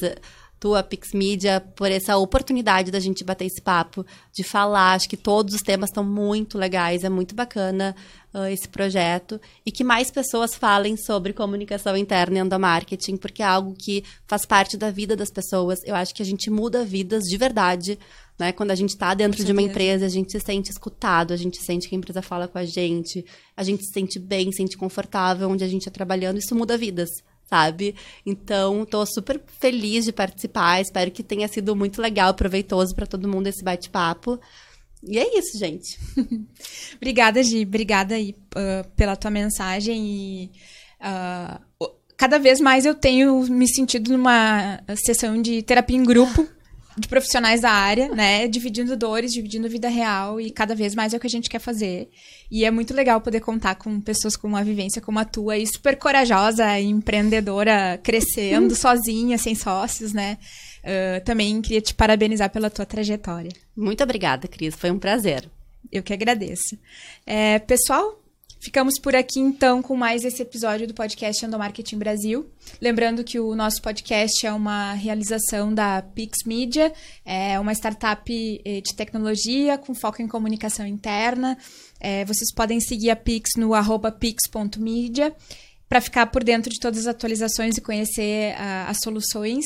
tua Pix Media por essa oportunidade da gente bater esse papo, de falar. Acho que todos os temas estão muito legais, é muito bacana uh, esse projeto. E que mais pessoas falem sobre comunicação interna e endomarketing, porque é algo que faz parte da vida das pessoas. Eu acho que a gente muda vidas de verdade. Né? Quando a gente está dentro de uma empresa, a gente se sente escutado, a gente sente que a empresa fala com a gente, a gente se sente bem, se sente confortável onde a gente está trabalhando, isso muda vidas sabe? Então, tô super feliz de participar. Espero que tenha sido muito legal, proveitoso para todo mundo esse bate-papo. E é isso, gente. Obrigada, Gi. Obrigada aí uh, pela tua mensagem e uh, cada vez mais eu tenho me sentido numa sessão de terapia em grupo de profissionais da área, né? Dividindo dores, dividindo vida real e cada vez mais é o que a gente quer fazer. E é muito legal poder contar com pessoas com uma vivência como a tua e super corajosa, empreendedora, crescendo sozinha, sem sócios, né? Uh, também queria te parabenizar pela tua trajetória. Muito obrigada, Cris. Foi um prazer. Eu que agradeço. É, pessoal, Ficamos por aqui então com mais esse episódio do podcast Endomarketing Brasil. Lembrando que o nosso podcast é uma realização da Pix Media, é uma startup eh, de tecnologia com foco em comunicação interna. É, vocês podem seguir a Pix no pix.media para ficar por dentro de todas as atualizações e conhecer uh, as soluções.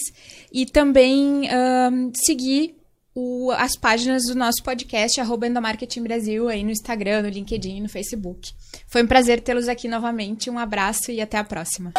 E também um, seguir o, as páginas do nosso podcast, arroba Endomarketing Brasil, aí no Instagram, no LinkedIn no Facebook. Foi um prazer tê-los aqui novamente. Um abraço e até a próxima.